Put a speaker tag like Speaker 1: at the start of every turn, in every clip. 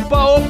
Speaker 1: opa, opa,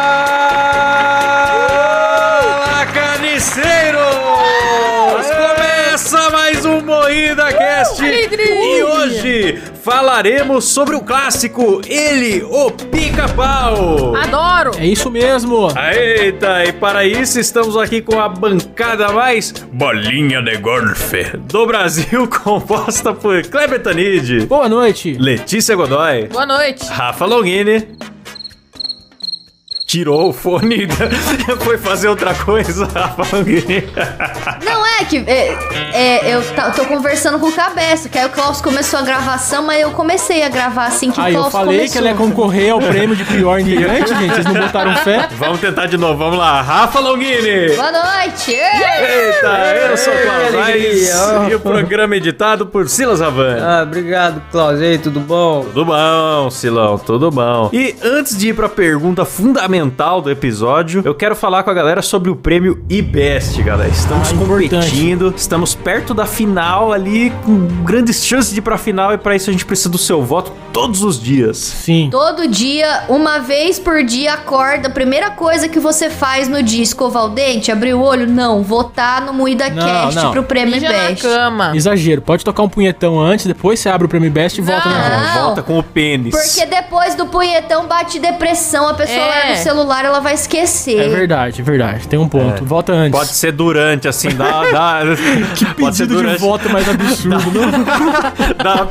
Speaker 1: falaremos sobre o clássico, ele, o Pica-Pau.
Speaker 2: Adoro.
Speaker 3: É isso mesmo.
Speaker 1: Eita, e para isso estamos aqui com a bancada mais bolinha de golfe do Brasil, composta por Kleber Tanid,
Speaker 3: Boa noite.
Speaker 1: Letícia Godoy,
Speaker 2: Boa noite.
Speaker 1: Rafa Longini. Tirou o fone e foi fazer outra coisa, Rafa Longini.
Speaker 4: Não é que é, é, eu tô conversando com o Cabeça, que aí o Klaus começou a gravação, mas eu comecei a gravar assim que
Speaker 3: Aí
Speaker 4: o
Speaker 3: eu
Speaker 4: Klaus
Speaker 3: falei
Speaker 4: começou.
Speaker 3: que ela ia concorrer ao prêmio de pior integrante, gente. Vocês não botaram fé?
Speaker 1: Vamos tentar de novo, vamos lá. Rafa Longini.
Speaker 4: Boa noite!
Speaker 1: Eita, eu sou o Klaus Aires e o programa é editado por Silas Havan.
Speaker 5: Ah, obrigado, Klaus. E aí, tudo bom?
Speaker 1: Tudo bom, Silão, tudo bom. E antes de ir pra pergunta fundamental do episódio, eu quero falar com a galera sobre o prêmio IBEST, galera. Estamos
Speaker 3: Ah, importante.
Speaker 1: Competindo, estamos perto da final ali, com grandes chances de ir pra final, e pra isso a gente precisa do seu voto todos os dias.
Speaker 3: Sim.
Speaker 4: Todo dia, uma vez por dia, acorda. A primeira coisa que você faz no dia, escovar o dente, abrir o olho? Não, votar no Moída
Speaker 3: Não,
Speaker 4: Cast
Speaker 3: não.
Speaker 4: pro prêmio
Speaker 2: Mija na
Speaker 4: Best.
Speaker 2: cama.
Speaker 3: Exagero. Pode tocar um punhetão antes, depois você abre o prêmio Best e volta na
Speaker 4: Não.
Speaker 1: Volta com o pênis.
Speaker 4: Porque depois do punhetão bate depressão, a pessoa
Speaker 2: É.
Speaker 4: larga o celular, ela vai esquecer.
Speaker 3: É verdade, é verdade. Tem um ponto. Volta antes.
Speaker 1: Pode ser durante, assim, dá. dá pode ser
Speaker 3: Pedido de
Speaker 1: durante.
Speaker 3: voto mais absurdo, não?
Speaker 1: Dá uma,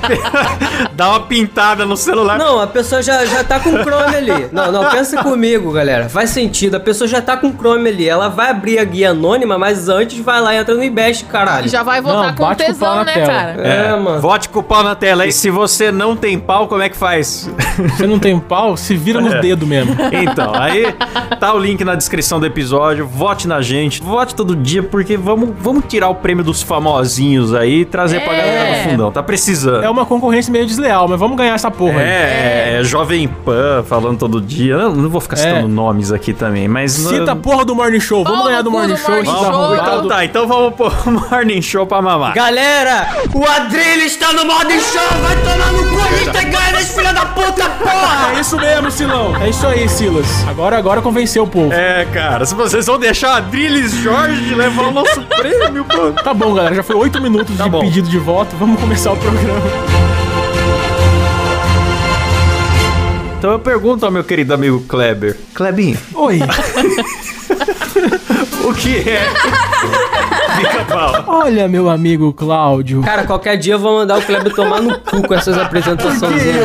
Speaker 1: dá uma pintada no celular.
Speaker 5: Não, a pessoa já, já tá com Chrome ali. Não, não, pensa comigo, galera. Faz sentido. A pessoa já tá com Chrome ali. Ela vai abrir a guia anônima, mas antes vai lá e entra no IBEST, caralho.
Speaker 2: E já vai votar
Speaker 3: Não,
Speaker 2: com
Speaker 3: bate com o pau
Speaker 2: tesão,
Speaker 3: na
Speaker 2: né,
Speaker 3: tela.
Speaker 2: cara?
Speaker 5: É, mano.
Speaker 1: Vote com o pau na tela. E se você não tem pau, como é que faz?
Speaker 3: Você não tem pau, se vira nos dedos mesmo.
Speaker 1: Então, aí tá o link na descrição do episódio. Vote na gente. Vote todo dia, porque vamos, vamos tirar o prêmio dos famosinhos aí e trazer pra
Speaker 2: É.
Speaker 1: galera do fundão. Tá precisando.
Speaker 3: É uma concorrência meio desleal, mas vamos ganhar essa porra aí.
Speaker 1: É, é, Jovem Pan falando todo dia. Não, não vou ficar
Speaker 3: É.
Speaker 1: citando nomes aqui também, mas.
Speaker 3: Cita a porra do Morning Show. Vamos ganhar do Morning
Speaker 2: do
Speaker 3: Show.
Speaker 2: Morning
Speaker 3: esses
Speaker 2: Show.
Speaker 1: Então tá, então vamos pôr o Morning Show pra mamar.
Speaker 5: Galera, o Adrilho está no modo show. Vai tomar no cu. A gente tem que ganhar desse filho da puta, porra.
Speaker 3: É isso mesmo, Silão. É isso aí, Silas. Agora, agora convenceu o povo.
Speaker 1: É, cara, se vocês vão deixar a Drilis Jorge levar o nosso prêmio, pô.
Speaker 3: Tá bom, galera. Já foi oito minutos
Speaker 1: Tá
Speaker 3: de
Speaker 1: bom.
Speaker 3: pedido de voto. Vamos começar o programa.
Speaker 1: Então eu pergunto ao meu querido amigo Kleber. Klebinho,
Speaker 3: Oi.
Speaker 1: o que é pica-pau?
Speaker 3: Olha, meu amigo Cláudio.
Speaker 5: Cara, qualquer dia eu vou mandar o Kleber tomar no cu com essas apresentações dele.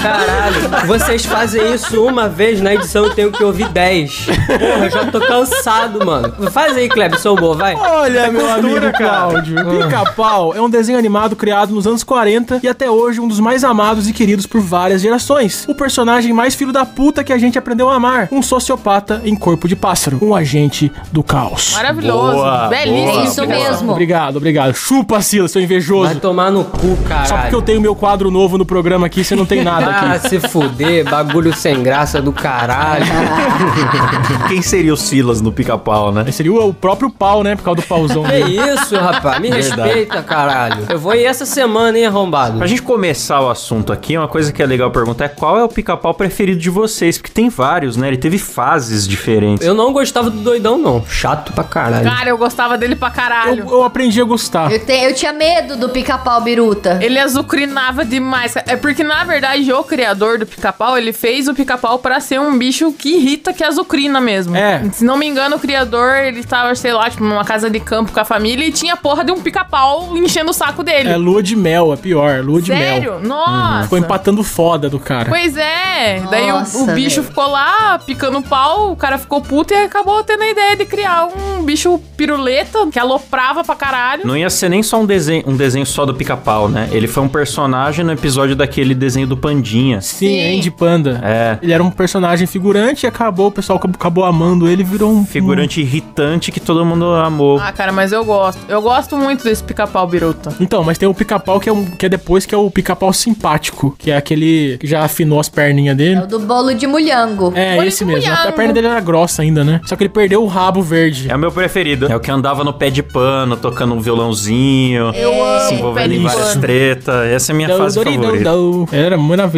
Speaker 5: Caralho, vocês fazem isso uma vez na edição, eu tenho que ouvir 10. Porra, eu já tô cansado, mano. Faz aí, Kleber, seu humor, vai.
Speaker 3: Olha, meu
Speaker 1: cultura,
Speaker 3: amigo
Speaker 1: cara.
Speaker 3: Cláudio. Pica-Pau é um desenho animado criado nos anos 40 e até hoje um dos mais amados e queridos por várias gerações. O personagem mais filho da puta que a gente aprendeu a amar. Um sociopata em corpo de pássaro. Um agente do caos.
Speaker 2: Maravilhoso.
Speaker 1: Boa,
Speaker 2: Belíssimo.
Speaker 1: boa.
Speaker 4: É isso mesmo.
Speaker 3: Obrigado, obrigado. Chupa, Silas, seu invejoso.
Speaker 5: Vai tomar no cu,
Speaker 3: Só porque eu tenho meu quadro novo no programa aqui, você não tem nada.
Speaker 5: Ah,
Speaker 3: aqui.
Speaker 5: se fuder, bagulho sem graça do caralho.
Speaker 1: Quem seria o Silas no pica-pau, né?
Speaker 3: Seria o, o próprio pau, né? Por causa do pauzão
Speaker 5: Que
Speaker 3: dele.
Speaker 5: isso, rapaz? Me
Speaker 1: Verdade.
Speaker 5: respeita, caralho. Eu vou ir essa semana, hein, arrombado?
Speaker 1: Pra gente começar o assunto aqui, uma coisa que é legal perguntar é qual é o pica-pau preferido de vocês? Porque tem vários, né? Ele teve fases diferentes.
Speaker 5: Eu não gostava do doidão, não. Chato pra caralho.
Speaker 2: Cara, eu gostava dele pra caralho.
Speaker 3: Eu, eu aprendi a gostar.
Speaker 4: Eu, te- eu tinha medo do pica-pau biruta.
Speaker 2: Ele azucrinava demais. É porque, na verdade, o criador do pica-pau, ele fez o pica-pau pra ser um bicho que irrita, que azucrina mesmo.
Speaker 3: É.
Speaker 2: Se não me engano, o criador, ele tava, sei lá, tipo, numa casa de campo com a família e tinha porra de um pica-pau enchendo o saco dele.
Speaker 3: É lua de mel, é pior. Lua de
Speaker 2: Sério?
Speaker 3: mel.
Speaker 2: Nossa.
Speaker 3: Ficou empatando foda do cara.
Speaker 2: Pois é. Daí o- o,
Speaker 4: Nossa,
Speaker 2: bicho
Speaker 4: velho.
Speaker 2: ficou lá picando pau, o cara ficou puto e acabou tendo a ideia de criar um bicho piruleta que aloprava pra caralho.
Speaker 1: Não ia ser nem só um desenho, um desenho só do pica-pau, né? Ele foi um personagem no episódio daquele desenho do Pandinha.
Speaker 3: Sim,
Speaker 2: Sim.
Speaker 3: Andy Panda.
Speaker 1: É.
Speaker 3: Ele era um personagem figurante e acabou, o pessoal acabou- amando ele e virou um.
Speaker 1: Figurante irritante que todo mundo amou.
Speaker 2: Ah, cara, mas eu gosto. Eu gosto muito desse pica-pau biruta.
Speaker 3: um- Então, mas tem o pica-pau que, é um, que é depois, que é o pica-pau simpático, que é aquele que já afinou as perninhas
Speaker 4: É
Speaker 3: dele.
Speaker 4: o do bolo de mulhango.
Speaker 3: É,
Speaker 2: Olha
Speaker 3: esse mesmo. A, a
Speaker 2: mulhango.
Speaker 3: perna dele era grossa ainda, né? Só que ele perdeu o rabo verde.
Speaker 1: É o meu preferido. É o que andava no pé de pano, tocando um violãozinho,
Speaker 2: Eu amo
Speaker 1: se envolvendo em várias tretas. Essa é a minha
Speaker 3: Dou,
Speaker 1: fase
Speaker 3: dou,
Speaker 1: favorita.
Speaker 3: dou. Era maravilhoso.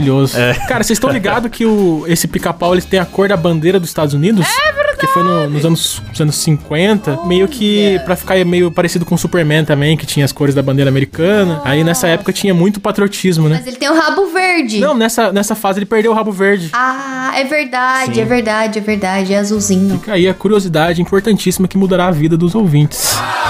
Speaker 3: Cara, vocês estão ligados que o, esse pica-pau ele tem a cor da bandeira dos Estados Unidos? É verdade. Que foi no- nos anos, nos anos 50. Meio que pra ficar meio parecido com o Superman também, que tinha as cores da bandeira americana. Aí nessa época tinha muito patriotismo, né?
Speaker 4: Mas ele tem o rabo verde.
Speaker 3: Não, nessa, nessa fase ele perdeu o rabo verde.
Speaker 4: Ah, é verdade,
Speaker 1: Sim.
Speaker 4: é verdade, é verdade. É azulzinho.
Speaker 3: Fica aí a curiosidade importantíssima que mudará a vida dos ouvintes.
Speaker 4: E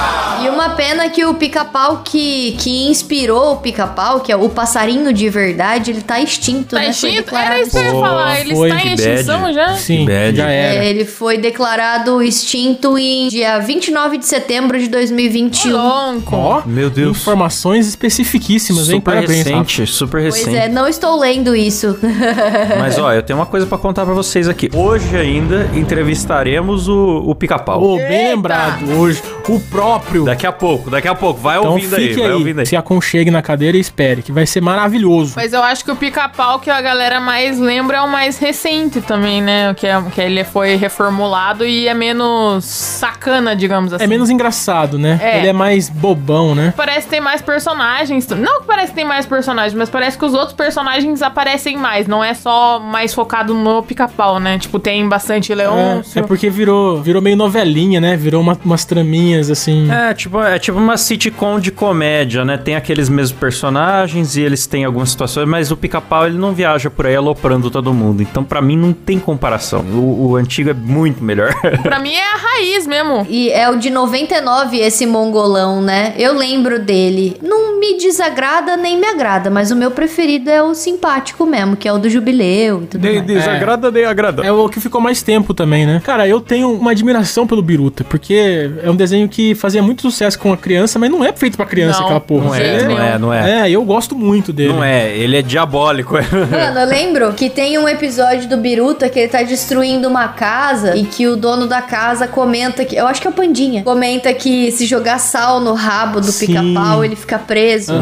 Speaker 4: uma pena que o pica-pau que, que inspirou o pica-pau, que é o passarinho de verdade, ele tá extinto,
Speaker 2: Tá
Speaker 4: né? Foi
Speaker 2: extinto?
Speaker 4: declarado
Speaker 2: Era isso que eu ia falar. Ele
Speaker 3: foi,
Speaker 2: está em extinção
Speaker 1: bad.
Speaker 2: já?
Speaker 3: Sim,
Speaker 1: bad.
Speaker 3: já era.
Speaker 4: É, ele foi declarado extinto em dia 29 de setembro de 2021.
Speaker 2: Lonco.
Speaker 3: Ó,
Speaker 1: Meu Deus.
Speaker 3: informações especificíssimas, hein?
Speaker 1: Super
Speaker 3: Parabéns, Rafa.
Speaker 1: recente, super
Speaker 4: Pois
Speaker 1: recente.
Speaker 4: é, não estou lendo isso.
Speaker 1: Mas ó, eu tenho uma coisa pra contar pra vocês aqui. Hoje ainda entrevistaremos o, o pica-pau.
Speaker 3: Oh, bem lembrado hoje. O próprio.
Speaker 1: Daqui a pouco, daqui a pouco. Vai
Speaker 3: Então
Speaker 1: ouvindo aí, vai
Speaker 3: aí,
Speaker 1: ouvindo aí.
Speaker 3: se aconchegue na cadeira e espere, que vai ser maravilhoso.
Speaker 2: Mas eu acho que o pica-pau que a galera mais lembra é o mais recente também, né? Que, é, que ele foi reformulado e é menos sacana, digamos assim.
Speaker 3: É menos engraçado, né?
Speaker 2: É.
Speaker 3: Ele é mais bobão, né?
Speaker 2: Parece que tem mais personagens. Não que parece que tem mais personagens, mas parece que os outros personagens aparecem mais. Não é só mais focado no pica-pau, né? Tipo, tem bastante
Speaker 3: É,
Speaker 2: Leôncio.
Speaker 3: é porque virou, virou meio novelinha, né? Virou uma- umas traminhas assim.
Speaker 1: É, tipo, é tipo uma sitcom de comédia, né? Tem aqueles mesmos personagens e eles têm algumas situações, mas o pica-pau ele não viaja por aí aloprando todo mundo. Então, pra mim, não tem comparação. O, o antigo é muito melhor.
Speaker 2: Pra mim é a raiz mesmo.
Speaker 4: E é o de 99 esse mongolão, né? Eu lembro dele. Não me desagrada nem me agrada, mas o meu preferido é o simpático mesmo, que é o do jubileu e tudo
Speaker 1: De-
Speaker 4: mais.
Speaker 1: desagrada, nem agrada.
Speaker 3: É o que ficou mais tempo também, né? Cara, eu tenho uma admiração pelo Biruta, porque é um desenho que fazia muito sucesso com a criança, mas não é feito pra criança
Speaker 2: Não,
Speaker 3: aquela porra.
Speaker 1: Não é,
Speaker 2: jeito
Speaker 1: não é, não é.
Speaker 3: É, eu gosto muito dele.
Speaker 1: Não é, ele é diabólico.
Speaker 4: Mano, eu lembro que tem um episódio do Biruta que ele tá destruindo uma casa e que o dono da casa comenta que. Eu acho que é o Pandinha. Comenta que se jogar sal no rabo do pica-pau, ele fica preso.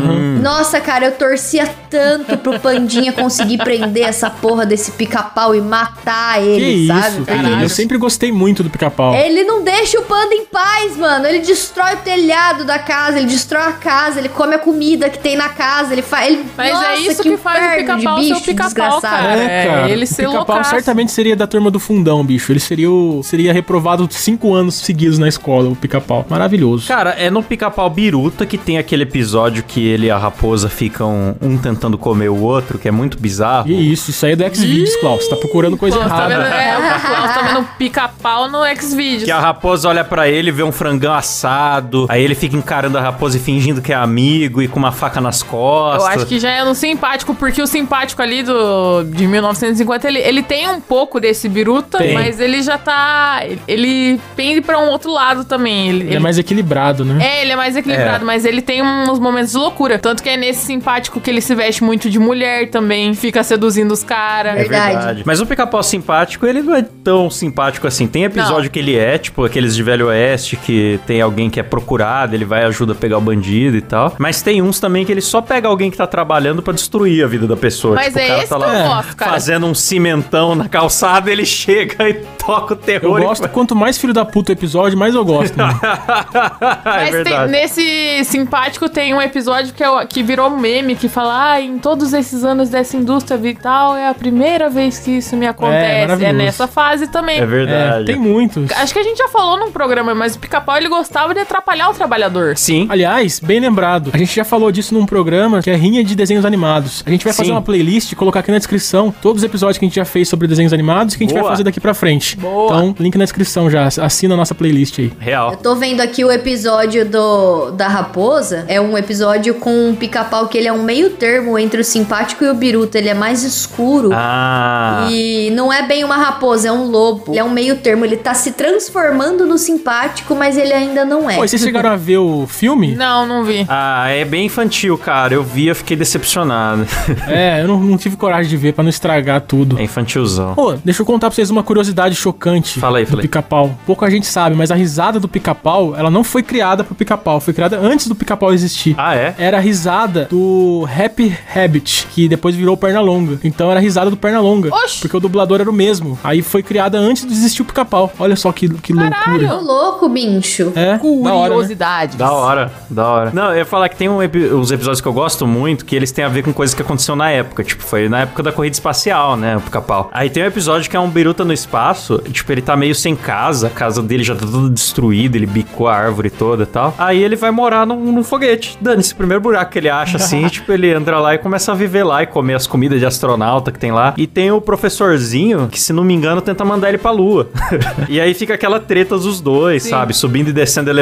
Speaker 4: Nossa, cara, eu torcia tanto pro Pandinha conseguir prender essa porra desse pica-pau e matar
Speaker 3: Que
Speaker 4: ele,
Speaker 3: isso,
Speaker 4: sabe?
Speaker 3: cara. Eu sempre gostei muito do pica-pau.
Speaker 4: Ele não deixa o panda em paz, mano. Ele destrói o telhado da casa, ele destrói a casa, ele come a comida que tem na casa, ele faz. Ele...
Speaker 2: Mas
Speaker 4: Nossa,
Speaker 2: é isso que, faz o pica-pau ser o pica-pau,
Speaker 4: desgraçado.
Speaker 2: cara.
Speaker 3: É, cara.
Speaker 2: ele
Speaker 3: o
Speaker 2: ser
Speaker 3: pica-pau
Speaker 2: loucaço.
Speaker 3: certamente seria da turma do fundão, bicho. Ele seria, o, seria reprovado cinco anos seguidos na escola, o pica-pau. Maravilhoso.
Speaker 1: Cara, é no pica-pau biruta que tem aquele episódio que ele e a raposa ficam um tentando comer o outro, que é muito bizarro.
Speaker 3: E isso, isso aí é do Xvideos, Klaus. Você tá procurando coisa
Speaker 2: Klaus tá
Speaker 3: errada.
Speaker 2: vendo, é, o Klaus tá vendo pica-pau no Xvideos.
Speaker 1: Que a raposa olha pra ele, vê um frangão assado, aí ele fica encarando a raposa e fingindo que é amigo e com uma faca nas
Speaker 2: Eu
Speaker 1: costas.
Speaker 2: acho que já é no simpático, porque o simpático ali do, de 1950, ele, ele tem um pouco desse biruta,
Speaker 3: Tem.
Speaker 2: mas ele já tá. ele- Ele pende pra um outro lado também. Ele,
Speaker 3: Ele é mais equilibrado, né?
Speaker 2: É, ele é mais equilibrado,
Speaker 1: É.
Speaker 2: mas ele tem uns momentos de loucura. Tanto que é nesse simpático que ele se veste veste muito de mulher também, fica seduzindo os caras.
Speaker 1: É verdade.
Speaker 4: Verdade.
Speaker 1: Mas o pica-pau simpático, ele não é tão simpático assim. Tem episódio
Speaker 2: Não.
Speaker 1: que ele é, tipo, aqueles de Velho Oeste, que tem alguém que é procurado, ele vai e ajuda a pegar o bandido e tal. Mas tem uns também que ele só pega alguém que tá trabalhando pra destruir a vida da pessoa.
Speaker 2: Mas
Speaker 1: tipo,
Speaker 2: é
Speaker 1: o cara
Speaker 2: esse
Speaker 1: tá
Speaker 2: que eu
Speaker 1: lá
Speaker 2: gosto, cara.
Speaker 1: fazendo um cimentão na calçada, ele chega e toca o
Speaker 3: Eu
Speaker 1: terror. e
Speaker 3: gosto, quanto mais filho da puta o episódio, mais eu gosto. mano.
Speaker 1: é
Speaker 2: Mas tem- nesse simpático tem um episódio que, é o- que virou meme, que fala, ah, em todos esses anos dessa indústria vital, é a primeira vez que isso me acontece. É,
Speaker 3: maravilhoso.
Speaker 2: nessa fase também.
Speaker 1: É verdade.
Speaker 3: É, tem muitos.
Speaker 2: Acho que a gente já falou num programa, mas o pica-pau ele gostava de atrapalhar o trabalhador.
Speaker 1: Sim.
Speaker 3: Aliás, bem lembrado, a gente já falou disso num programa que é Rinha de Desenhos Animados. A gente vai fazer
Speaker 1: Sim.
Speaker 3: uma playlist colocar aqui na descrição todos os episódios que a gente já fez sobre desenhos animados e que a gente vai
Speaker 1: Boa.
Speaker 3: fazer daqui pra frente.
Speaker 2: Boa.
Speaker 3: Então, link na descrição já. Assina a nossa playlist aí.
Speaker 1: Real.
Speaker 4: Eu tô vendo aqui o episódio do da raposa. É um episódio com um pica-pau que ele é um meio termo entre o simpático e o biruta. Ele é mais escuro.
Speaker 1: Ah.
Speaker 4: E não é bem uma raposa, é um lobo. Ele é um meio termo. Ele tá se transformando no simpático, mas ele ainda não é.
Speaker 3: Pô, vocês chegaram a ver o filme?
Speaker 2: Não, não vi.
Speaker 1: Ah, é bem infantil, cara. Eu vi, eu fiquei decepcionado.
Speaker 3: É, eu não, não tive coragem de ver pra não estragar tudo.
Speaker 1: É infantilzão.
Speaker 3: Pô, deixa eu contar pra vocês uma curiosidade chocante
Speaker 1: Fala aí,
Speaker 3: do pica-pau. Pouca gente sabe, mas a risada do pica-pau, ela não foi criada pro pica-pau, foi criada antes do pica-pau existir.
Speaker 1: Ah, é?
Speaker 3: Era a risada do Happy Rabbit, que depois virou o Pernalonga. Então era a risada do Pernalonga.
Speaker 2: Oxi.
Speaker 3: Porque o dublador era o mesmo. Aí foi criada antes de existir o pica-pau. Olha só que, que loucura.
Speaker 4: Ô, louco, bicho.
Speaker 3: É, da hora, né?
Speaker 2: Curiosidade.
Speaker 1: Da hora, da hora. Não, eu ia falar que tem um epi- uns episódios que eu gosto muito que eles têm a ver com coisas que aconteceu na época. Tipo, foi na época da corrida espacial, né? O pica-pau. Aí tem um episódio que é um biruta no espaço. e, Tipo, ele tá meio sem casa. A casa dele já tá toda destruída. Ele bicou a árvore toda e tal. Aí ele vai morar num, num foguete. Dane-se, o primeiro buraco que ele acha assim. tipo, ele entra lá e começa a viver lá e comer as comidas de astronauta que tem lá. E tem o professorzinho que, se não me engano, tenta mandar ele pra lua. e aí fica aquela treta dos dois,
Speaker 2: Sim.
Speaker 1: sabe? Subindo e descendo o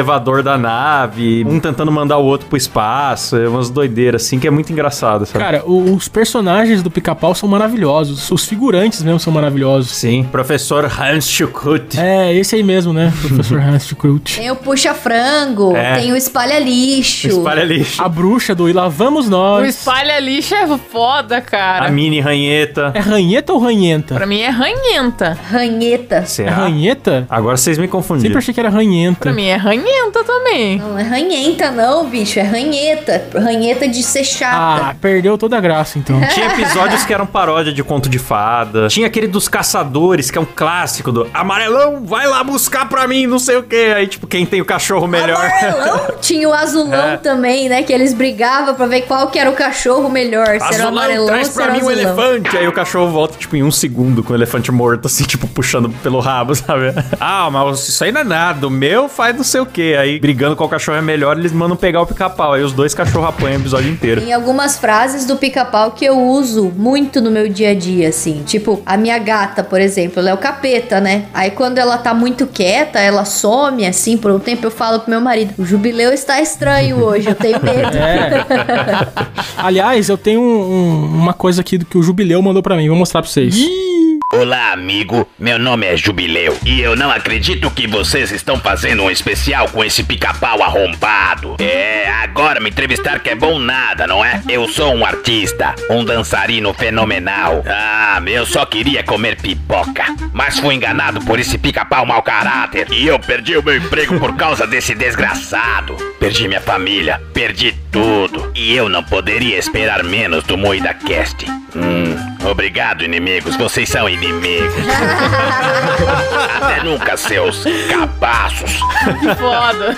Speaker 1: elevador da nave, um tentando mandar o outro pro espaço, é umas doideiras assim que é muito engraçado, sabe?
Speaker 3: Cara, o- os personagens do pica-pau são maravilhosos. Os figurantes mesmo são maravilhosos.
Speaker 1: Sim, professor Hans Schuckut.
Speaker 3: É, esse aí mesmo, né? Professor Hans Schuckert.
Speaker 4: Tem o puxa-frango,
Speaker 1: É.
Speaker 4: tem o espalha-lixo.
Speaker 1: Espalha lixo.
Speaker 3: A bruxa do E lá vamos
Speaker 2: O
Speaker 3: nós.
Speaker 2: espalha lixo é foda, cara.
Speaker 1: A mini ranheta.
Speaker 3: É ranheta ou ranhenta?
Speaker 2: Pra mim é ranhenta.
Speaker 4: Ranheta.
Speaker 3: É
Speaker 1: Será?
Speaker 3: ranheta?
Speaker 1: Agora vocês me confundiram.
Speaker 3: Sempre achei que era ranhenta.
Speaker 2: Pra mim é ranhenta também.
Speaker 4: Não é ranhenta, não, bicho. É ranheta. Ranheta de ser
Speaker 3: Ah,
Speaker 4: chata.
Speaker 3: perdeu toda a graça, então.
Speaker 1: Tinha episódios que eram paródia de conto de fada. Tinha aquele dos caçadores, que é um clássico do amarelão, vai lá buscar pra mim, não sei o que. Aí, tipo, quem tem o cachorro melhor.
Speaker 4: Amarelão. Tinha o azulão
Speaker 1: É.
Speaker 4: também, né? Que eles brigavam pra ver qual que era o cachorro melhor. Se era o
Speaker 1: Azulão,
Speaker 4: amarelão
Speaker 1: traz pra
Speaker 4: era o
Speaker 1: mim um
Speaker 4: azulão.
Speaker 1: elefante. Aí o cachorro volta, tipo, em um segundo com o elefante morto, assim, tipo, puxando pelo rabo, sabe? Ah, mas isso aí não é nada. O meu faz não sei o quê. Aí, brigando qual cachorro é melhor, eles mandam pegar o pica-pau. Aí os dois cachorros apanham o episódio inteiro.
Speaker 4: Tem algumas frases do pica-pau que eu uso muito no meu dia a dia, assim. Tipo, a minha gata, por exemplo, ela é o capeta, né? Aí quando ela tá muito quieta, ela some, assim, por um tempo eu falo pro meu marido: o jubileu está estranho hoje, eu tenho medo.
Speaker 3: É. Aliás, eu tenho um- um- uma coisa aqui que o Jubileu mandou pra mim. Vou mostrar pra vocês.
Speaker 6: Olá, amigo. Meu nome é Jubileu e eu não acredito que vocês estão fazendo um especial com esse pica-pau arrombado. É, agora me entrevistar que é bom nada, não é? Eu sou um artista, um dançarino fenomenal. Ah, eu só queria comer pipoca, mas fui enganado por esse pica-pau mau caráter e eu perdi o meu emprego por causa desse desgraçado. Perdi minha família, perdi tudo e eu não poderia esperar menos do Moída Cast. Hum, obrigado, inimigos. Vocês são inimigos. Até nunca, seus cabaços.
Speaker 2: Que foda.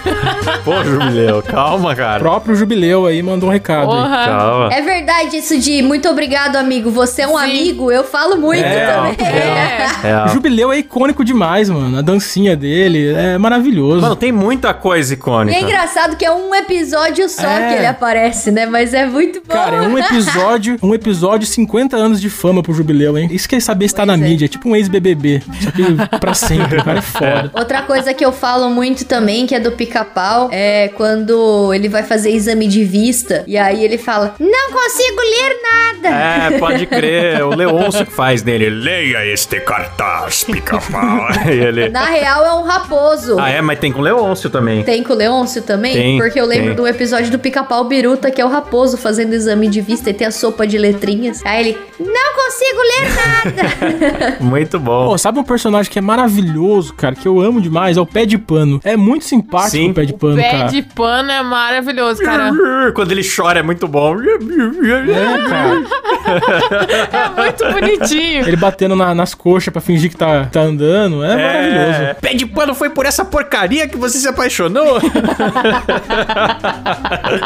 Speaker 1: Pô, Jubileu, calma,
Speaker 3: O
Speaker 1: cara.
Speaker 3: próprio Jubileu aí mandou um recado.
Speaker 1: Calma.
Speaker 4: É verdade isso de muito obrigado, amigo. Você é um
Speaker 2: Sim.
Speaker 4: amigo. Eu falo muito
Speaker 1: É,
Speaker 4: também.
Speaker 2: É.
Speaker 3: O
Speaker 1: É.
Speaker 3: Jubileu é icônico demais, mano. A dancinha dele é maravilhoso.
Speaker 1: Mano, tem muita coisa
Speaker 4: E
Speaker 1: icônica.
Speaker 4: é engraçado que é um episódio só
Speaker 3: É.
Speaker 4: que ele aparece, né? Mas é muito bom.
Speaker 3: Cara, é um episódio, um episódio 50 anos de fama pro jubileu, hein? Isso que é saber estar na
Speaker 4: Pois é.
Speaker 3: mídia, é tipo um ex-BBB. Só que pra sempre, o cara é foda.
Speaker 4: Outra coisa que eu falo muito também, que é do pica-pau, é quando ele vai fazer exame de vista e aí ele fala: Não consigo ler nada.
Speaker 1: É, pode crer. O Leôncio que faz dele. Leia este cartaz, pica-pau. Ele...
Speaker 4: Na real, é um raposo.
Speaker 1: Ah, é? Mas tem com o Leôncio também.
Speaker 4: Tem com o Leôncio também?
Speaker 1: Tem,
Speaker 4: Porque eu lembro
Speaker 1: tem.
Speaker 4: do episódio do Pica-Pau Biruta, que é o raposo fazendo exame de vista e tem a sopa de letrinhas. Aí ele, não consigo ler nada.
Speaker 1: Muito bom.
Speaker 3: Pô, sabe um personagem que é maravilhoso, cara, que eu amo demais? É o Pé de Pano. É muito simpático
Speaker 1: Sim.
Speaker 3: o Pé de Pano,
Speaker 2: Pé
Speaker 3: cara.
Speaker 2: de pano é maravilhoso, cara.
Speaker 1: Quando ele chora é muito bom.
Speaker 3: É, cara.
Speaker 2: É muito bonitinho.
Speaker 3: Ele batendo na- nas coxas pra fingir que tá, tá andando. É, maravilhoso.
Speaker 1: Pé de pano foi por essa porcaria que você se apaixonou?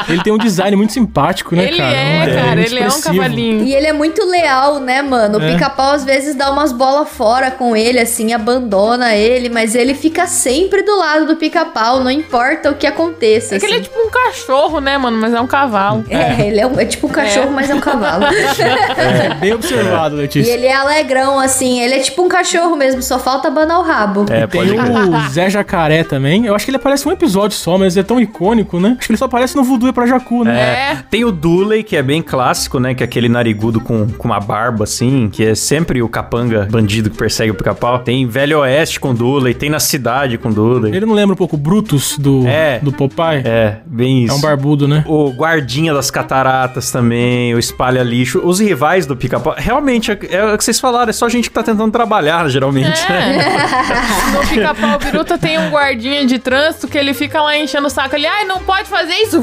Speaker 3: Ele tem um design muito simpático, né,
Speaker 2: Ele
Speaker 3: cara?
Speaker 2: é,
Speaker 3: muito
Speaker 2: cara, ele é um cavalinho.
Speaker 4: E ele é muito leal, né, mano? O
Speaker 3: É.
Speaker 4: pica-pau às vezes dá umas bolas fora com ele, assim, abandona ele, mas ele fica sempre do lado do pica-pau, não importa o que aconteça.
Speaker 2: É que ele é
Speaker 4: assim.
Speaker 2: tipo um cachorro, né, mano? Mas é um cavalo.
Speaker 4: É, ele é, um- é tipo um cachorro, mas é um cavalo.
Speaker 3: É, bem observado,
Speaker 4: e
Speaker 3: Letícia.
Speaker 4: ele é alegrão, assim, ele é tipo um cachorro mesmo, só falta abanar o rabo.
Speaker 1: É,
Speaker 3: Tem
Speaker 1: pode crer.
Speaker 3: o Zé Jacaré também. Eu acho que ele aparece um episódio só, mas é tão icônico, né? Acho que ele só aparece no Voodoo e pra Jacu, né?
Speaker 2: É.
Speaker 1: Tem o Dooley, que é bem clássico, né? Que é aquele narigudo com, com uma barba, assim, que é sempre o capanga bandido que persegue o pica-pau. Tem Velho Oeste com Dooley, tem na cidade com Dooley.
Speaker 3: Ele não lembra um pouco o Brutus do,
Speaker 1: É.
Speaker 3: do Popeye?
Speaker 1: É, bem
Speaker 3: É
Speaker 1: isso.
Speaker 3: um barbudo, né?
Speaker 1: O Guardinha das Cataratas também, o Espalha Lixo. Os rivais do pica-pau. Realmente, é, é o que vocês falaram, é só gente que tá tentando trabalhar, geralmente. né?
Speaker 2: É. No pica-pau biruta tem um guardinha de trânsito que ele fica lá enchendo o saco. Ele, ai, não pode fazer isso.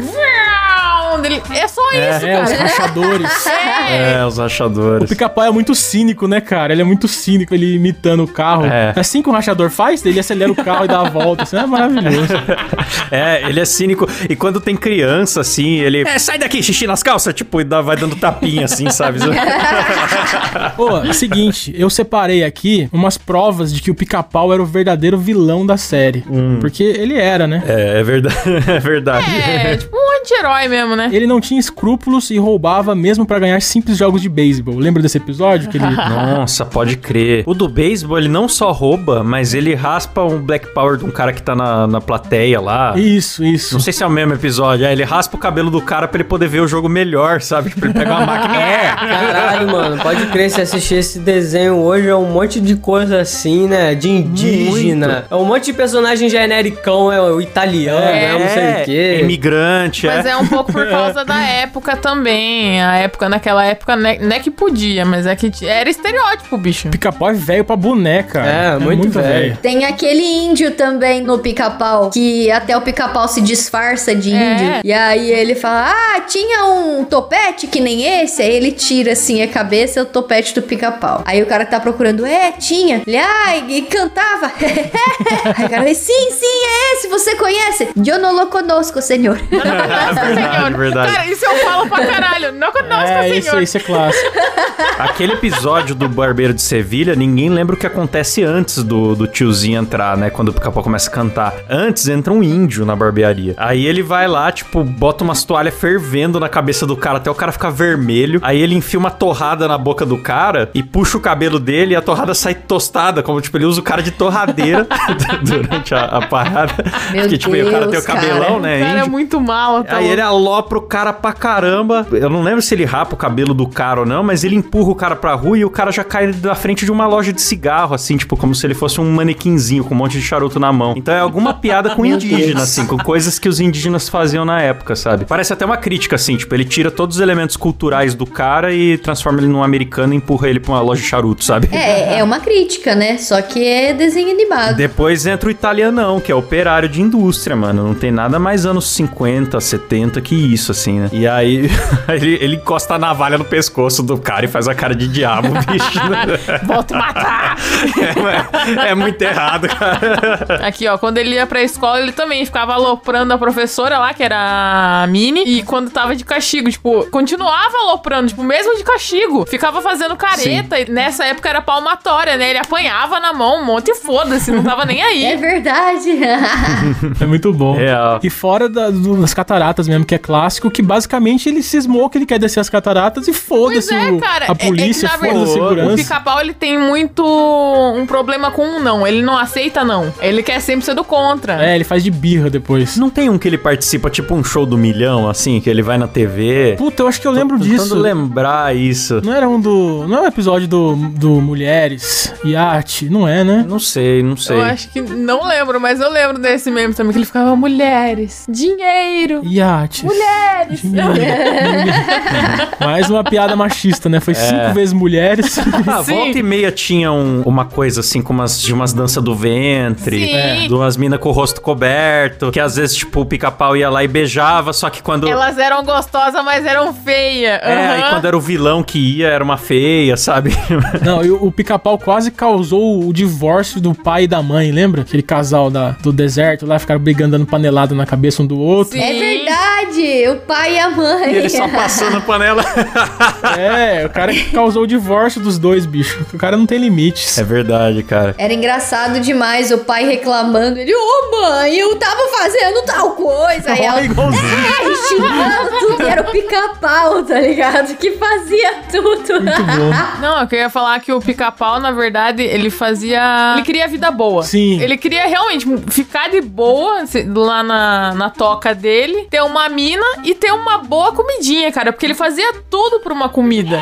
Speaker 2: Ele- É só isso,
Speaker 3: É, os
Speaker 2: cara.
Speaker 3: rachadores.
Speaker 2: É.
Speaker 3: O
Speaker 1: É, os rachadores.
Speaker 3: pica-pau é muito cínico, né, cara? Ele é muito cínico, ele imitando o carro.
Speaker 1: É.
Speaker 3: É assim que o rachador faz, ele acelera o carro e dá a volta. Isso é maravilhoso.
Speaker 1: É, ele é cínico. E quando tem criança, assim, ele. É, sai daqui, xixi nas calças, tipo, e dá- vai dando tapinha, assim, sabe?
Speaker 3: Pô, é o seguinte, eu separei aqui umas provas de que o pica-pau era o verdadeiro vilão da série. Porque ele era, né?
Speaker 1: É, é verdade. É verdade.
Speaker 2: É, tipo um anti-herói mesmo, né?
Speaker 3: Ele não tinha escrúpulos e roubava mesmo pra ganhar simples jogos de beisebol. Lembra desse episódio? Que ele...
Speaker 1: Nossa, pode crer. O do beisebol, ele não só rouba, mas ele raspa um Black Power de um cara que tá na, na plateia lá.
Speaker 3: Isso, isso.
Speaker 1: Não sei se é o mesmo episódio. É, ele raspa o cabelo do cara pra ele poder ver o jogo melhor, sabe? Tipo, ele pega uma máquina. É!
Speaker 5: Caralho, mano, pode crer, se assistir esse desenho hoje é um monte de coisa assim, né? De indígena. É um monte de personagem genericão, é o italiano, é, não sei o quê.
Speaker 1: Imigrante,
Speaker 2: Mas
Speaker 1: é.
Speaker 2: é um pouco por causa da época também. A época, naquela época, né- não é que podia, mas é que era estereótipo, bicho.
Speaker 3: Pica-pau é velho pra boneca.
Speaker 5: É, muito velho.
Speaker 4: Tem aquele índio também no pica-pau, que até o pica-pau se disfarça de
Speaker 2: É.
Speaker 4: índio. E aí ele fala: Ah, tinha um topete que nem esse. Aí ele tira assim a cabeça, é o topete do pica-pau. Aí o cara que tá procurando, é, tinha. Ele, ah, e, e cantava. aí o cara fala, sim, sim, é esse, você conhece? Eu não lo conosco, senhor.
Speaker 2: Nossa, senhor.
Speaker 1: de verdade.
Speaker 2: Cara, isso eu falo pra caralho. Não conosco,
Speaker 3: É,
Speaker 2: senhor.
Speaker 3: isso, isso é clássico.
Speaker 1: Aquele episódio do Barbeiro de Sevilha, ninguém lembra o que acontece antes do, do tiozinho entrar, né? Quando o pica-pau começa a cantar. Antes entra um índio na barbearia. Aí ele vai lá, tipo, bota umas toalhas fervendo na cabeça do cara até o cara ficar vermelho. Aí ele enfia uma torrada na boca do cara e puxa o cabelo dele e a torrada sai tostada. Como, tipo, ele usa o cara de torradeira durante a, a parada.
Speaker 4: Meu
Speaker 1: Porque, tipo, o cara tem o
Speaker 4: Deus,
Speaker 1: cabelão,
Speaker 4: cara.
Speaker 1: né?
Speaker 2: O cara é
Speaker 1: índio.
Speaker 2: muito mal. Tá
Speaker 1: Aí ele
Speaker 2: louco.
Speaker 1: alopra o cara pra caramba. Eu não lembro se ele rapa o cabelo do cara ou não, mas ele empurra o cara pra rua e o cara já cai na frente de uma loja de cigarro, assim, tipo, como se ele fosse um manequinzinho com um monte de charuto na mão. Então é alguma piada com indígena, assim, com coisas que os indígenas faziam na época, sabe? Parece até uma crítica, assim, tipo, ele tira todos os elementos culturais do cara e transforma ele num americano e empurra ele pra uma loja de charuto, sabe?
Speaker 4: é, é uma crítica, né? Só que é desenho animado.
Speaker 1: Depois entra o italianão, que é operário de indústria, mano. Não tem nada mais anos 50, 70 que isso, assim, né? E aí ele, ele encosta a navalha no pescoço do cara e faz a cara de diabo, bicho.
Speaker 2: Volta e matar!
Speaker 1: é, é muito errado, cara.
Speaker 2: Aqui, ó, quando ele ia pra escola, ele também ficava aloprando a professora lá, que era a Mini, e quando tava de castigo, tipo, continuava aloprando, tipo, mesmo de castigo, ficava fazendo careta, e nessa época era palmatória, né? Ele apanhava na mão um monte e foda-se, não tava nem
Speaker 4: É
Speaker 2: aí.
Speaker 4: verdade.
Speaker 3: É muito bom.
Speaker 1: Real.
Speaker 3: E fora da- do- das cataratas cataratas mesmo, que é clássico, que basicamente ele cismou que ele quer descer as cataratas e foda-se
Speaker 2: é, cara.
Speaker 3: a polícia,
Speaker 2: é, é
Speaker 3: foda-se a
Speaker 2: verdade, O
Speaker 3: segurança.
Speaker 2: pica-pau, ele tem muito um problema com um não. Ele não aceita não. Ele quer sempre ser do contra.
Speaker 3: É, ele faz de birra depois.
Speaker 1: Não tem um que ele participa, tipo um show do milhão, assim, que ele vai na TV?
Speaker 3: Puta, eu acho que eu lembro
Speaker 1: Tentando
Speaker 3: disso.
Speaker 1: lembrar isso.
Speaker 3: Não era um do. Não é um episódio do, do Mulheres, Iate, não é, né?
Speaker 1: Não sei, não sei.
Speaker 2: Eu acho que não lembro, mas eu lembro desse meme também, que ele ficava mulheres, dinheiro,
Speaker 3: Iate.
Speaker 2: mulheres.
Speaker 3: Mais uma piada machista, né? Foi cinco vezes mulheres.
Speaker 1: Ah,
Speaker 2: Sim.
Speaker 1: volta e meia tinha um- uma coisa assim, com umas, de umas danças do ventre,
Speaker 2: Sim.
Speaker 1: é, de umas minas com o rosto coberto, que às vezes, tipo, o pica-pau ia lá e beijava, só que quando.
Speaker 2: Elas eram gostosas, mas eram feias.
Speaker 1: É, aí quando era o vilão que ia, era uma feia, sabe?
Speaker 3: Não, e o, o pica-pau quase causou o divórcio do pai e da mãe, lembra? Aquele casal da, do deserto lá, ficaram brigando, dando panelada na cabeça um do outro.
Speaker 2: Sim.
Speaker 4: É verdade, o pai e a mãe.
Speaker 1: E ele só passando a panela.
Speaker 3: É, o cara que causou o divórcio dos dois, bicho. O cara não tem limites.
Speaker 1: É verdade, cara.
Speaker 4: Era engraçado demais o pai reclamando. Ele, ô mãe, eu tava fazendo tal coisa. Aí ela,
Speaker 3: igualzinho.
Speaker 4: é, xingando tudo. Era o pica-pau, tá ligado? Que fazia tudo.
Speaker 3: Muito bom.
Speaker 2: Não, eu queria falar que o pica-pau, na verdade, ele fazia. Ele queria vida boa.
Speaker 3: Sim.
Speaker 2: Ele queria realmente ficar de boa se- lá na, na toca dele, ter uma mina e ter uma boa comidinha, cara. Porque ele fazia tudo por uma comida.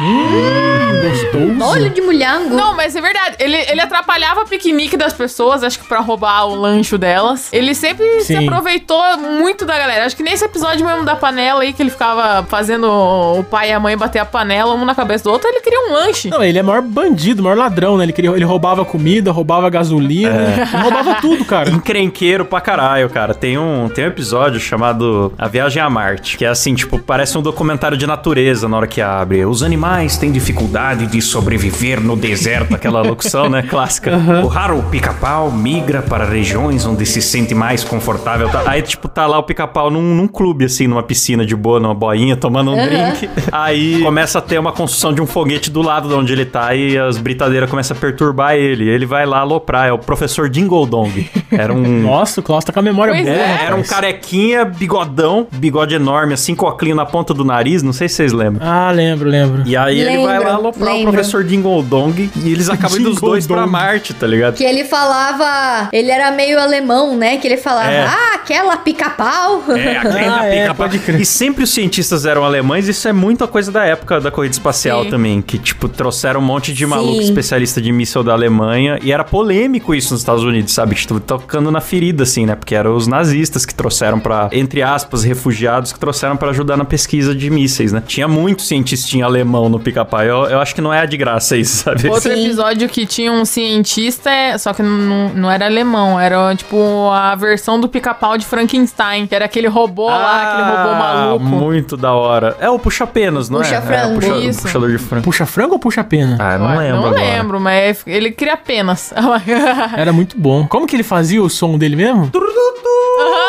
Speaker 3: Gostoso.
Speaker 4: Olho de mulhango.
Speaker 2: Não, mas é verdade. Ele, ele atrapalhava o piquenique das pessoas, acho que pra roubar o lancho delas. Ele sempre se
Speaker 3: Sim.
Speaker 2: aproveitou muito da galera. Acho que nesse episódio mesmo da panela aí, que ele ficava fazendo o pai e a mãe bater a panela um na cabeça do outro, ele queria um lanche.
Speaker 3: Não, ele é maior bandido, maior ladrão, né? Ele, queria, ele roubava comida, roubava gasolina, ele roubava tudo, cara.
Speaker 1: Encrenqueiro pra caralho, cara. Tem um, tem um episódio chamado A Viagem a Marte, que é assim, tipo, parece um documentário de natureza na hora que abre. Os animais têm dificuldade de sobreviver no deserto, aquela locução, né, clássica. O raro pica-pau migra para regiões onde se sente mais confortável. Tá- Aí, tipo, tá lá o pica-pau num, num clube, assim, numa piscina de boa, numa boinha, tomando um drink. Aí começa a ter uma construção de um foguete do lado de onde ele tá e as britadeiras começam a perturbar ele. Ele vai lá aloprar, é o professor Dingle Dong. Era um...
Speaker 3: Nossa, o Klaus tá com a memória
Speaker 2: Pois
Speaker 3: boa.
Speaker 2: é.
Speaker 1: Era um carequinha, bigodão, bigode enorme, assim, com óculos na ponta do nariz, não sei se vocês lembram.
Speaker 3: Ah, lembro, lembro.
Speaker 1: E aí ele vai
Speaker 4: Lembro,
Speaker 1: lá aloprar o
Speaker 4: lembro.
Speaker 1: professor Dingle Dong e eles acabam indo os dois pra. Marte, tá ligado?
Speaker 4: Que ele falava. Ele era meio alemão, né? Que ele falava,
Speaker 1: É.
Speaker 4: ah, aquela pica-pau.
Speaker 1: É, a grande
Speaker 3: Ah, é,
Speaker 1: pica-pau.
Speaker 3: crer.
Speaker 1: E sempre os cientistas eram alemães, isso é muita coisa da época da corrida espacial
Speaker 2: Sim.
Speaker 1: também, que, tipo, trouxeram um monte de maluco
Speaker 4: Sim.
Speaker 1: especialista de míssil da Alemanha, e era polêmico isso nos Estados Unidos, sabe? Tipo, tocando na ferida, assim, né? Porque eram os nazistas que trouxeram pra, entre aspas, refugiados, que trouxeram pra ajudar na pesquisa de mísseis, né? Tinha muito cientistinha alemão no pica-pau, eu, eu acho que não é de graça isso, sabe?
Speaker 2: Outro
Speaker 4: Sim.
Speaker 2: episódio que tinha um cientista, é- só que não, não era alemão, era tipo a versão do pica-pau de Frankenstein, que era aquele robô lá, aquele robô maluco.
Speaker 1: Ah, Muito da hora. É o puxa-penas, não é?
Speaker 4: Puxa-frango.
Speaker 1: É, o puxa- o
Speaker 2: Isso.
Speaker 1: puxador de frango.
Speaker 3: Puxa frango ou puxa pena?
Speaker 1: Ah, não
Speaker 2: Ué,
Speaker 1: lembro
Speaker 2: Não
Speaker 1: agora.
Speaker 2: lembro, mas ele cria penas.
Speaker 3: Era muito bom. Como que ele fazia o som dele mesmo?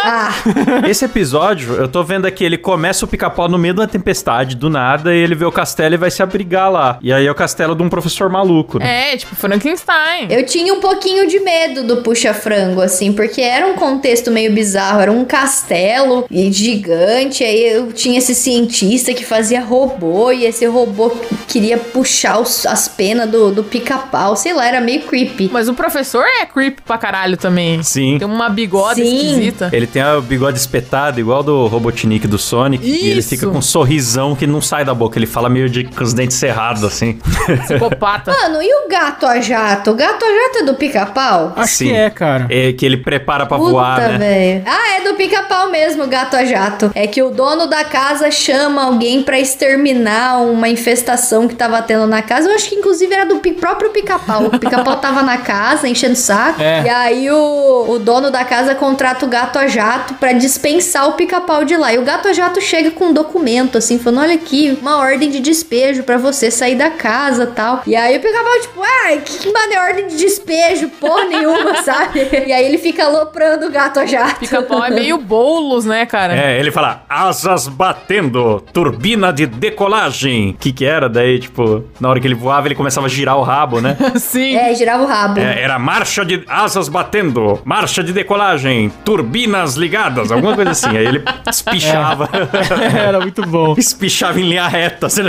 Speaker 4: Ah,
Speaker 1: Esse episódio, eu tô vendo aqui, ele começa o pica-pau no meio da tempestade, do nada, e ele vê o castelo e vai se abrigar lá. E aí é o castelo de um professor maluco, né?
Speaker 2: é, tipo Frankenstein.
Speaker 4: eu tinha um pouquinho de medo do puxa-frango, assim, porque era um contexto meio bizarro. Era um castelo e gigante. Aí eu tinha esse cientista que fazia robô e esse robô queria puxar os- as penas do, do pica-pau. Sei lá, era meio creepy.
Speaker 2: Mas o professor é creepy pra caralho também.
Speaker 1: Sim.
Speaker 2: Tem uma bigode
Speaker 4: Sim.
Speaker 2: esquisita.
Speaker 1: Ele tem o bigode espetado, igual do Robotnik do Sonic. E ele
Speaker 2: Isso.
Speaker 1: fica com um sorrisão que não sai da boca. Ele fala meio de com os dentes cerrados, assim.
Speaker 2: Psicopata.
Speaker 4: Mano, e o gato a jato? O gato a jato é do pica-pau?
Speaker 3: Acho
Speaker 1: Sim.
Speaker 3: que é, cara.
Speaker 1: É que ele prepara pra voar,
Speaker 4: Puta,
Speaker 1: né?
Speaker 4: velho. Ah, é do pica-pau mesmo, gato a jato. É que o dono da casa chama alguém pra exterminar uma infestação que tava tendo na casa. Eu acho que inclusive era do próprio pica-pau. O pica-pau tava na casa enchendo o saco.
Speaker 3: É.
Speaker 4: E aí o, o dono da casa contrata o gato a jato pra dispensar o pica-pau de lá. E o gato a jato chega com um documento assim, falando: olha aqui, uma ordem de despejo pra você sair da casa tal. E aí o pica-pau, tipo, ai, que mano, é ordem de despejo, porra nenhuma, sabe? E aí ele fica aloprando o gato a jato.
Speaker 2: Pica-pau é meio bolos, né, cara?
Speaker 1: É, ele fala, asas batendo, turbina de decolagem. O que que era? Daí, tipo, na hora que ele voava, ele começava a girar o rabo, né?
Speaker 2: Sim.
Speaker 4: É, girava o rabo.
Speaker 1: É, era marcha de asas batendo, marcha de decolagem, turbina turbinas ligadas, alguma coisa assim. Aí ele espichava.
Speaker 3: Era muito bom.
Speaker 1: espichava em linha reta. assim?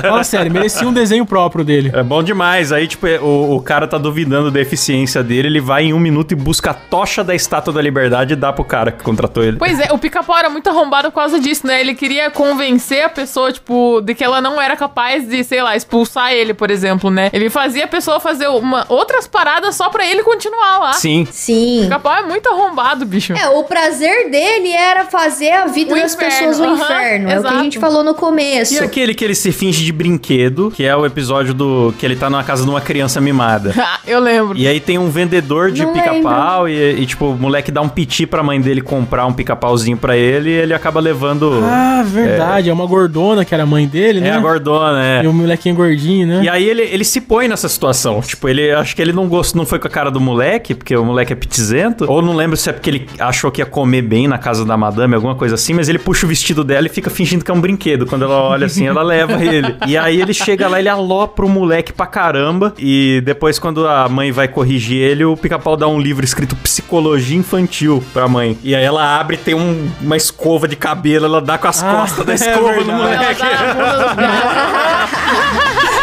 Speaker 3: Fala sério, merecia um desenho próprio dele.
Speaker 1: É bom demais. Aí, tipo, o, o cara tá duvidando da eficiência dele, ele vai em um minuto e busca a tocha da Estátua da Liberdade e dá pro cara que contratou ele.
Speaker 2: Pois é, o pica-pau era muito arrombado por causa disso, né? Ele queria convencer a pessoa, tipo, de que ela não era capaz de, sei lá, expulsar ele, por exemplo, né? Ele fazia a pessoa fazer uma, outras paradas só pra ele continuar lá.
Speaker 1: Sim.
Speaker 2: O
Speaker 4: Sim.
Speaker 2: pica-pau é muito arrombado, bicho.
Speaker 4: É, o prazer dele era fazer a vida
Speaker 2: O
Speaker 4: das
Speaker 2: inferno,
Speaker 4: pessoas um
Speaker 2: aham,
Speaker 4: inferno. É o que a
Speaker 2: exato.
Speaker 4: gente falou no começo.
Speaker 1: E aquele que ele se finge de brinquedo, que é o episódio do que ele tá numa casa de uma criança mimada.
Speaker 2: Ah, Eu lembro.
Speaker 1: E aí tem um vendedor de pica-pau e, e, tipo, o moleque dá um piti pra mãe dele comprar um pica-pauzinho pra ele e ele acaba levando...
Speaker 3: Ah, verdade. É, uma gordona que era a mãe dele,
Speaker 1: é
Speaker 3: né?
Speaker 1: a gordona, é.
Speaker 3: E o molequinho gordinho, né?
Speaker 1: E aí ele, ele se põe nessa situação. Tipo, ele acho que ele não gostou, não foi com a cara do moleque, porque o moleque é pitizento. Ou não lembro se é porque ele achou que ia comer bem na casa da madame, alguma coisa assim, mas ele puxa o vestido dela e fica fingindo que é um brinquedo. Quando ela olha assim, ela leva ele. E aí ele chega lá, ele alopra o moleque pra caramba. E depois, quando a mãe vai corrigir ele, o pica-pau dá um livro escrito Psicologia Infantil pra mãe. E aí ela abre e tem um- uma escova de cabelo, ela dá com as
Speaker 3: Ah,
Speaker 1: costas da
Speaker 3: é
Speaker 1: escova no
Speaker 3: verdade.
Speaker 1: moleque.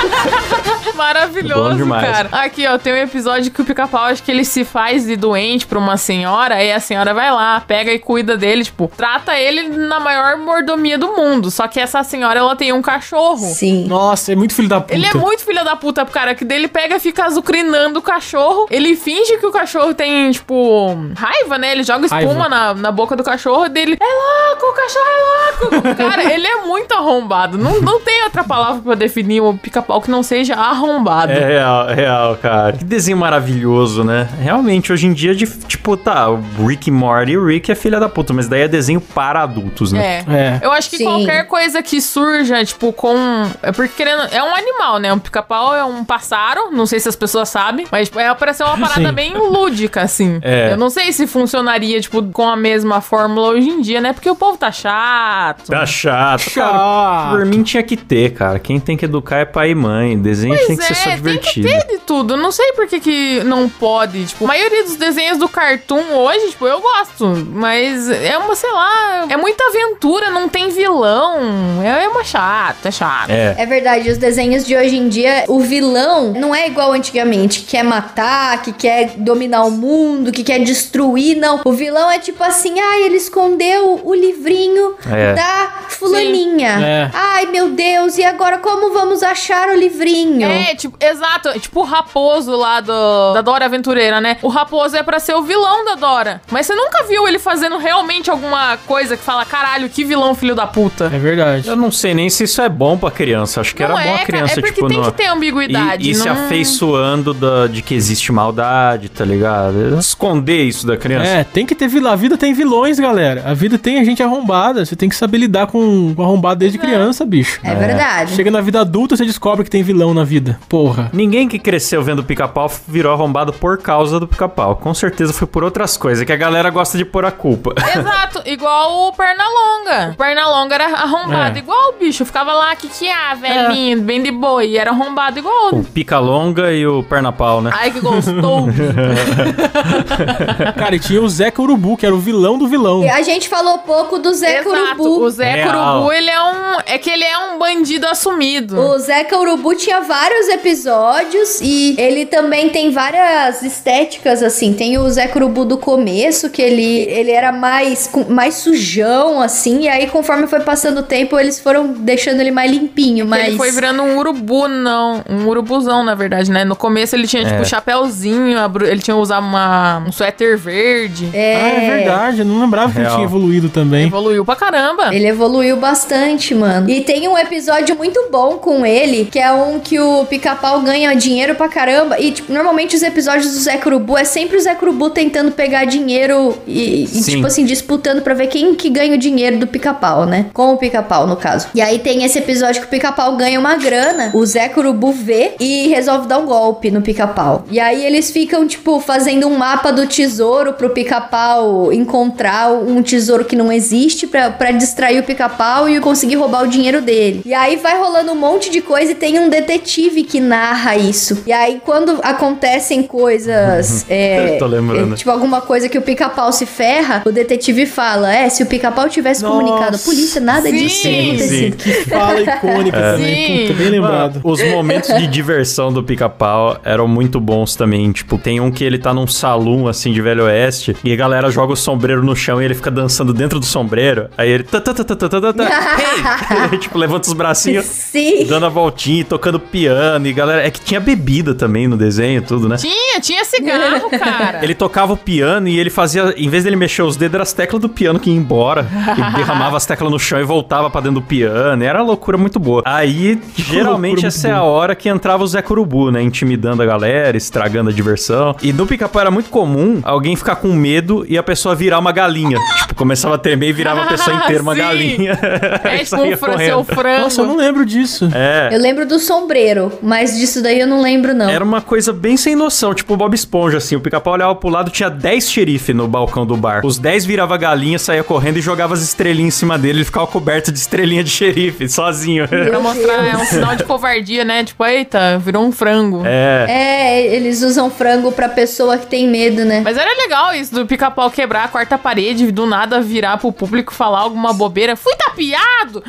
Speaker 2: Maravilhoso,
Speaker 1: demais.
Speaker 2: cara. Aqui, ó, tem um episódio que o pica-pau acho que ele se faz de doente pra uma senhora, aí a senhora vai lá, pega e cuida dele, tipo, trata ele na maior mordomia do mundo. Só que essa senhora, ela tem um cachorro.
Speaker 4: Sim.
Speaker 3: Nossa, é muito filho da puta.
Speaker 2: Ele é muito filho da puta, cara, que dele pega e fica azucrinando o cachorro. Ele finge que o cachorro tem, tipo, raiva, né? Ele joga espuma na, na boca do cachorro dele. É louco, o cachorro é louco. cara, ele é muito arrombado. Não, não tem outra palavra pra definir o pica-pau que não seja arrombado.
Speaker 1: É real, é real, cara. Que desenho maravilhoso, né? Realmente, hoje em dia, de, tipo, tá, o Rick e Morty, o Rick é filha da puta, mas daí é desenho para adultos, né?
Speaker 2: É.
Speaker 3: É.
Speaker 2: Eu acho que
Speaker 4: Sim.
Speaker 2: qualquer coisa que surja, tipo, com. É porque querendo. É um animal, né? Um pica-pau é um pássaro. Não sei se as pessoas sabem. Mas tipo, é pra ser uma parada
Speaker 3: Sim.
Speaker 2: bem lúdica, assim.
Speaker 1: É.
Speaker 2: Eu não sei se funcionaria, tipo, com a mesma fórmula hoje em dia, né? Porque o povo tá chato.
Speaker 1: Tá chato. Cara, por mim tinha que ter, cara. Quem tem que educar é pai e mãe. Desenho tem que ser só
Speaker 2: é,
Speaker 1: divertido.
Speaker 2: Tem que ter de tudo. Eu Não sei por que, que não pode. Tipo, a maioria dos desenhos do Cartoon hoje, tipo, eu gosto. Mas é uma, sei lá, é muita aventura, não tem vilão. É, é uma chato, é chato.
Speaker 1: É.
Speaker 4: É verdade, os desenhos de hoje em dia, o vilão não é igual antigamente, que quer matar, que quer dominar o mundo, que quer destruir, não. O vilão é tipo assim, ai, ele escondeu o livrinho
Speaker 1: É.
Speaker 4: da fulaninha.
Speaker 3: É.
Speaker 4: Ai, meu Deus, e agora como vamos achar o livrinho?
Speaker 2: É, tipo, exato. É Tipo o raposo lá do, da Dora Aventureira, né? O raposo é pra ser o vilão da Dora. Mas você nunca viu ele fazendo realmente alguma coisa que fala, caralho, que vilão filho da puta.
Speaker 3: É verdade.
Speaker 1: Eu não sei nem se isso é bom pra criança. Acho que
Speaker 2: Não
Speaker 1: era bom
Speaker 2: é,
Speaker 1: a
Speaker 2: cara,
Speaker 1: criança,
Speaker 2: é porque
Speaker 1: tipo,
Speaker 2: tem
Speaker 1: no-
Speaker 2: que ter ambiguidade.
Speaker 1: E, e se
Speaker 2: não-
Speaker 1: afeiçoando da- de que existe maldade, tá ligado? Esconder isso da criança.
Speaker 3: É, tem que ter vilão. A vida tem vilões, galera. A vida tem a gente arrombada. Você tem que saber lidar com o arrombado desde criança, bicho.
Speaker 4: É verdade.
Speaker 3: Chega na vida adulta, você descobre que tem vilão na vida. Porra.
Speaker 1: Ninguém que cresceu vendo pica-pau virou arrombado por causa do pica-pau. Com certeza foi por outras coisas, que a galera gosta de pôr a culpa.
Speaker 2: Exato, igual o Pernalonga. O Pernalonga era arrombado
Speaker 3: É.
Speaker 2: igual o bicho. Ficava lá, que que é, velhinho, bem de boi. E era arrombado igual.
Speaker 1: o pica-longa e o perna-pau, né?
Speaker 2: Ai, que gostoso.
Speaker 3: Cara, e tinha o Zeca Urubu, que era o vilão do vilão.
Speaker 4: A gente falou pouco do Zeca
Speaker 2: Exato,
Speaker 4: Urubu.
Speaker 2: o Zé
Speaker 1: Real.
Speaker 2: Curubu, ele é um... É que ele é um bandido assumido.
Speaker 4: O Zeca Urubu tinha vários episódios e ele também tem várias estéticas, assim. Tem o Zeca Urubu do começo, que ele, ele era mais, mais sujão, assim. E aí, conforme foi passando o tempo, eles foram deixando ele mais limpinho. Mas...
Speaker 2: Ele foi virando um urubu, não. Um urubuzão, na verdade, né? No começo ele tinha, tipo,
Speaker 1: É.
Speaker 2: chapéuzinho, a bru- ele tinha usado uma, um suéter verde.
Speaker 3: Ah, é verdade. Eu não lembrava que ele
Speaker 1: Real.
Speaker 3: tinha evoluído também.
Speaker 2: Evoluiu pra caramba.
Speaker 4: Ele evoluiu bastante, mano. E tem um episódio muito bom com ele, que é um que o pica-pau ganha dinheiro pra caramba. E, tipo, normalmente os episódios do Zé Curubu é sempre o Zé Curubu tentando pegar dinheiro e, e, tipo assim, disputando pra ver quem que ganha o dinheiro do pica-pau, né? Com o pica-pau, no caso. E aí tem esse episódio que o pica-pau ganha uma grana, o Zé Curubu vê e resolve dar um golpe no pica-pau. E aí eles ficam, tipo, fazendo um mapa do tesouro pro pica-pau encontrar um tesouro que não existe pra, pra distrair o pica-pau e conseguir roubar o dinheiro dele. E aí vai rolando um monte de coisa e tem um detetive que narra isso. E aí quando acontecem coisas. é,
Speaker 1: tô lembrando.
Speaker 4: é, tipo, alguma coisa que o pica-pau se ferra, o detetive fala: É, se o pica-pau tivesse
Speaker 3: Nossa.
Speaker 4: comunicado à polícia, nada
Speaker 2: Sim.
Speaker 4: disso teria
Speaker 1: Sim,
Speaker 4: acontecido.
Speaker 3: Que fala icônica também.
Speaker 2: Sim.
Speaker 3: Puta, bem lembrado.
Speaker 1: Os momentos de diversão do pica-pau eram muito bons também. Tipo, tem um que ele tá num salão assim de Velho Oeste e a galera joga o sombreiro no chão e ele fica dançando dentro do sombreiro. Aí ele. tá, tá, tá, tá, tá, tá, tá, tá. Hey! tipo, levanta os bracinhos.
Speaker 4: Sim.
Speaker 1: Dando a voltinha, e tocando piano e galera. É que tinha bebida também no desenho, tudo, né?
Speaker 2: Tinha, tinha cigarro, cara.
Speaker 1: Ele tocava o piano e ele fazia, em vez dele mexer os dedos, eram as teclas do piano que ia embora. e derramava as teclas no chão e voltava pra dentro do piano. Era uma loucura muito boa. Aí, geralmente,
Speaker 3: loucura
Speaker 1: essa é a hora que entrava o Zé Curubu, né? Intimidando a galera, estragando a diversão. E no pica-pau era muito comum alguém ficar com medo e a pessoa virar uma galinha. tipo, começava a tremer e virava a pessoa inteira uma galinha.
Speaker 2: É tipo um fran
Speaker 1: correndo.
Speaker 2: seu frango.
Speaker 3: Nossa, eu não lembro disso.
Speaker 1: É.
Speaker 4: Eu lembro do sombreiro, mas disso daí eu não lembro, não.
Speaker 1: Era uma coisa bem sem noção, tipo o Bob Esponja, assim. O pica-pau olhava pro lado, tinha 10 xerife no balcão do bar. Os 10 virava galinha, saía correndo e jogava as estrelinhas em cima dele. Ele ficava coberto de estrelinha de xerife, sozinho.
Speaker 2: Pra mostrar, é um sinal de covardia, né? Tipo, eita, virou um frango.
Speaker 1: É.
Speaker 4: É, eles usam frango pra pessoa que tem medo, né?
Speaker 2: Mas era legal isso do pica-pau quebrar a quarta parede e do nada virar pro público falar alguma bobeira. Fui tapeado!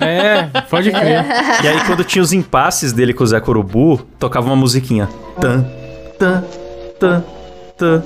Speaker 3: É, pode crer.
Speaker 1: E aí, quando tinha os impasses dele com o Zé Curubu, tocava uma musiquinha. Tan, tan, tan, tan,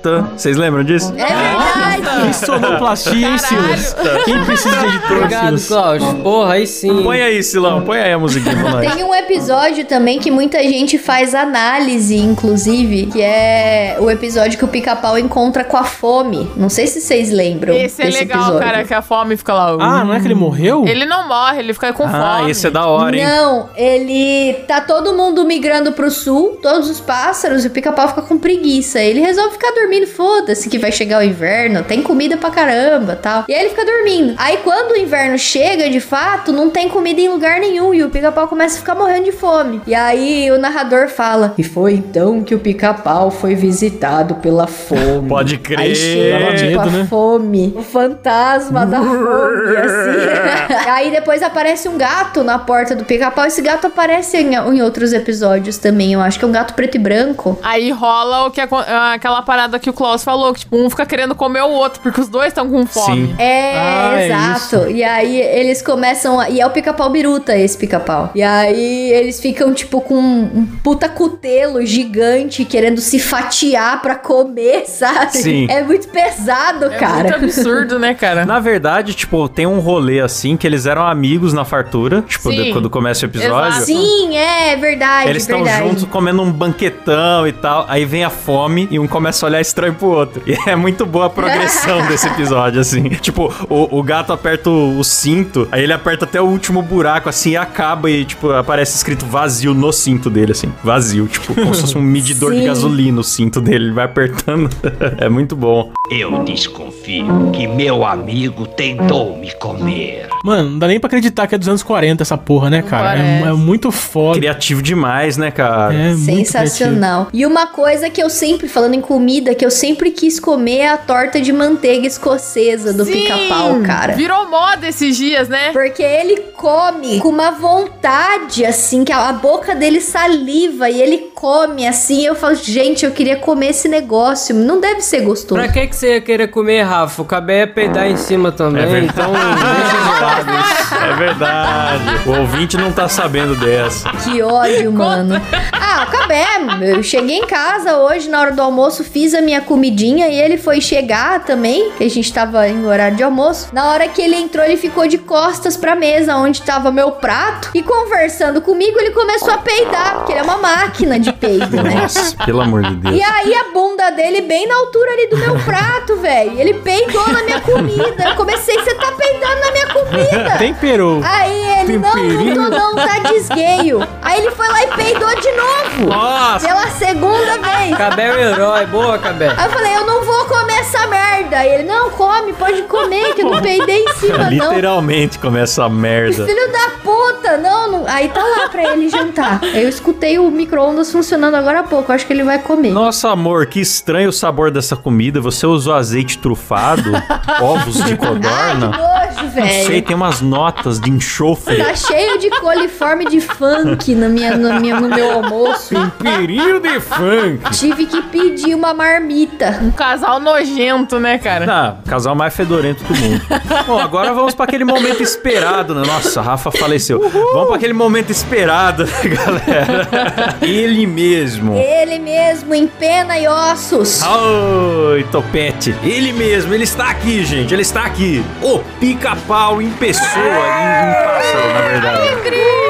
Speaker 1: tan. Vocês lembram disso?
Speaker 4: É verdade!
Speaker 3: Que sonoplastia, hein. Silas? Quem precisa de editor,
Speaker 5: Obrigado,
Speaker 3: Silas?
Speaker 5: Cláudio. Porra, aí sim.
Speaker 1: Põe aí, Silão, põe aí a musiquinha pra nós.
Speaker 4: Tem um episódio também que muita gente faz análise, inclusive, que é o episódio que o pica-pau encontra com a fome. Não sei se vocês lembram.
Speaker 2: Esse é legal,
Speaker 4: episódio.
Speaker 2: cara, que a fome fica lá.
Speaker 3: Ah, não é que ele morreu?
Speaker 2: Ele não morre, ele fica com
Speaker 1: Ah,
Speaker 2: fome.
Speaker 1: esse é da hora, hein?
Speaker 4: Não, ele tá todo mundo migrando pro sul, todos os pássaros, e o pica-pau fica com preguiça. Ele resolve ficar dormindo, foda-se que vai chegar o inverno, tem comida pra caramba tal. E aí ele fica dormindo. Aí quando o inverno chega, de fato, não tem comida em lugar nenhum, e o pica-pau começa a ficar morrendo de fome. E aí o narrador fala: E foi então que o pica-pau foi visitado pela fome.
Speaker 1: Pode crer.
Speaker 4: Aí chega tipo,
Speaker 3: medo,
Speaker 4: a
Speaker 3: né?
Speaker 4: fome, o fantasma da fome, assim. Aí depois aparece um gato na porta do pica-pau. Esse gato aparece em, em outros episódios também. Eu acho que é um gato preto e branco.
Speaker 2: Aí rola o que acon- aquela parada que o Klaus falou, que tipo, um fica querendo comer o outro, porque os dois estão com fome.
Speaker 1: Sim.
Speaker 4: É,
Speaker 3: Ah, é
Speaker 4: exato. e aí eles começam. A, e é o pica-pau biruta, esse pica-pau. E aí eles ficam, tipo, com um puta cutelo gigante querendo se fatiar pra comer, sabe?
Speaker 1: Sim.
Speaker 4: É muito pesado,
Speaker 2: É
Speaker 4: cara.
Speaker 2: muito absurdo, né, cara?
Speaker 1: Na verdade, tipo, tem um rolê assim que eles eram amigos na fartura, tipo, de- quando começa o episódio.
Speaker 2: Exato.
Speaker 4: Sim, é verdade.
Speaker 1: Eles estão juntos comendo um banquetão e tal. Aí vem a fome e um começa a olhar estranho pro outro. E é muito boa a progressão desse episódio, assim. Tipo, o, o gato aperta o, o cinto, aí ele aperta até o último buraco, assim, e acaba e, tipo, aparece escrito vazio no cinto dele, assim. Vazio, tipo, como se fosse um medidor de
Speaker 4: Sim.
Speaker 1: gasolina o cinto dele. Ele vai apertando. é muito bom.
Speaker 7: Eu desconfio que meu amigo tentou me comer.
Speaker 3: Mano, não dá nem pra acreditar que é dos anos 40 essa porra, né, cara? É, é muito foda.
Speaker 1: Criativo demais, né, cara?
Speaker 3: É.
Speaker 4: Sensacional. E uma coisa que eu sempre, falando em comida, que eu sempre quis comer é a torta de manteiga escocesa do pica-pau, cara.
Speaker 2: Virou moda esses dias, né?
Speaker 4: Porque ele come com uma vontade, assim, que a a boca dele saliva e ele come assim. Eu falo, gente, eu queria comer esse negócio. Não deve ser gostoso.
Speaker 5: Pra que, que você ia querer comer, Rafa? O cabé ia peidar em cima também,
Speaker 1: É verdade.
Speaker 5: então deixa de.
Speaker 1: É verdade. O ouvinte não tá sabendo dessa.
Speaker 4: Que ódio, mano. Ah, acabei. Eu cheguei em casa hoje, na hora do almoço, fiz a minha comidinha e ele foi chegar também, que a gente tava em horário de almoço. Na hora que ele entrou, ele ficou de costas pra mesa onde tava meu prato e conversando comigo, ele começou a peidar, porque ele é uma máquina de peido, né?
Speaker 1: Nossa, pelo amor de Deus.
Speaker 4: E aí a bunda dele bem na altura ali do meu prato, velho. Ele peidou na minha comida. Eu comecei, você tá peidando na minha comida.
Speaker 3: Temperou.
Speaker 4: Aí ele, não, não tô não, tá desgueio. Aí ele foi lá e peidou de novo.
Speaker 1: Nossa!
Speaker 4: Pela segunda vez.
Speaker 5: Cabé é o herói, boa, Cabé.
Speaker 4: Aí eu falei, eu não vou comer essa merda. Aí ele, não, come, pode comer, que eu não peidei em cima, não.
Speaker 1: Literalmente começa a merda.
Speaker 4: Filho da puta, não, não. Aí tá lá pra ele jantar. Eu escutei o micro-ondas funcionando agora há pouco. Acho que ele vai comer.
Speaker 1: Nossa, amor, que estranho o sabor dessa comida. Você usou azeite trufado, ovos de
Speaker 4: Ai, que
Speaker 1: codorna.
Speaker 4: nojo.
Speaker 1: Não sei,
Speaker 4: velho.
Speaker 1: tem umas notas de enxofre.
Speaker 4: Tá cheio de coliforme de funk na minha, no, minha, no meu almoço.
Speaker 1: Perigo de funk.
Speaker 4: Tive que pedir uma marmita.
Speaker 2: Um casal nojento, né, cara?
Speaker 1: Ah, casal mais fedorento do mundo. Bom, agora vamos para aquele momento esperado, né? Nossa, a Rafa faleceu. Vamos para aquele momento esperado, né, galera? Ele mesmo.
Speaker 4: Ele mesmo, em pena e ossos.
Speaker 1: Oi, Topete. Ele mesmo, ele está aqui, gente. Ele está aqui. O pica-pau em pessoa. Em, em pássaro, na verdade.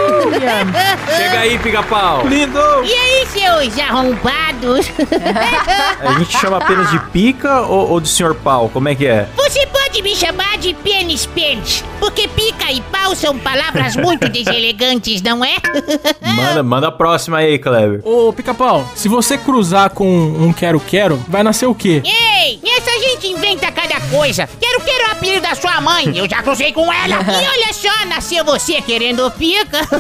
Speaker 1: Chega aí, pica-pau.
Speaker 3: Lindo!
Speaker 8: E aí, seus arrombados?
Speaker 1: A gente chama apenas de pica ou, ou de senhor pau? Como é que é?
Speaker 8: Você pode me chamar de pênis pênis, porque pica e pau são palavras muito deselegantes, não é?
Speaker 1: Manda, manda a próxima aí, Kleber.
Speaker 3: Ô, pica-pau, se você cruzar com um quero-quero, vai nascer o quê?
Speaker 8: Ei, essa gente inventa cada coisa. Quero quero o apelido da sua mãe. Eu já cruzei com ela. E olha só, nasceu você querendo pica.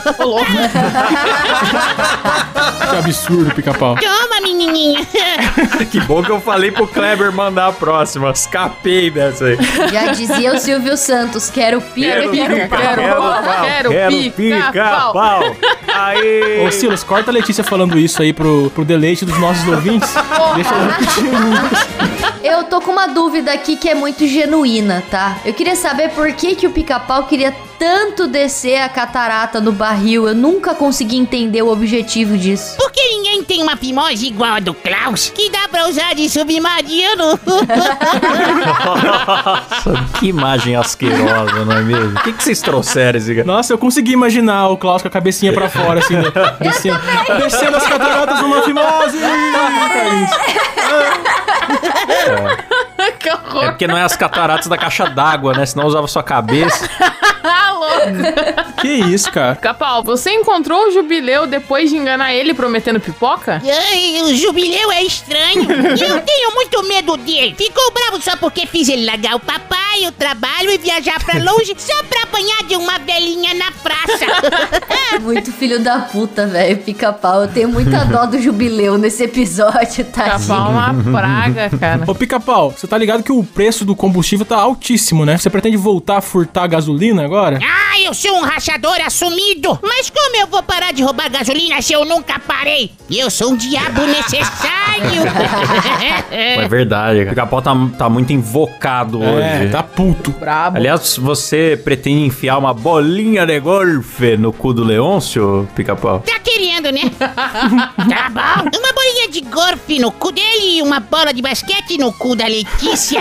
Speaker 3: Que absurdo, pica-pau.
Speaker 8: Toma, menininha.
Speaker 1: Que bom que eu falei pro Kleber mandar a próxima. Escapei dessa aí.
Speaker 4: Já dizia o Silvio Santos, quero pica, quero,
Speaker 2: quero, quero, pica, pau.
Speaker 1: Aí.
Speaker 3: Ô, Silas, corta a Letícia falando isso aí pro, pro deleite dos nossos ouvintes. Deixa ela repetir.
Speaker 4: Tô com uma dúvida aqui que é muito genuína, tá? Eu queria saber por que, que o pica-pau queria tanto descer a catarata no barril. Eu nunca consegui entender o objetivo disso.
Speaker 8: Por que ninguém tem uma fimose igual a do Klaus, que dá pra usar de submarino?
Speaker 1: Nossa, que imagem asquerosa, não é mesmo? O que, que vocês trouxeram, Ziga?
Speaker 3: Nossa, eu consegui imaginar o Klaus com a cabecinha pra fora, assim, né? descendo, descendo as cataratas numa fimose.
Speaker 1: É
Speaker 2: horror.
Speaker 1: porque não é as cataratas da caixa d'água, né? Senão usava sua cabeça.
Speaker 3: Que isso, cara?
Speaker 2: Capau, você encontrou o Jubileu depois de enganar ele prometendo pipoca?
Speaker 8: Ai, o jubileu é estranho. Eu tenho muito medo dele. Ficou bravo só porque fiz ele largar o papai, o trabalho e viajar pra longe só pra apanhar de uma velhinha na praça.
Speaker 4: Muito filho da puta, velho. Pica-pau. Eu tenho muita dó do jubileu nesse episódio, tá?
Speaker 2: Capau é uma praga, cara.
Speaker 3: Ô, pica-pau, você tá ligado que o preço do combustível tá altíssimo, né? Você pretende voltar a furtar gasolina agora?
Speaker 8: ah, eu sou um rachador assumido. Mas como eu vou parar de roubar gasolina se eu nunca parei? Eu sou um diabo necessário.
Speaker 1: É verdade, cara. O pica-pau tá, tá muito invocado
Speaker 3: É,
Speaker 1: hoje.
Speaker 3: tá puto.
Speaker 2: Brabo.
Speaker 1: Aliás, você pretende enfiar uma bolinha de golfe no cu do Leôncio, pica-pau?
Speaker 8: Tá querendo, né? tá bom. Uma bolinha de golfe no cu dele e uma bola de basquete no cu da Letícia.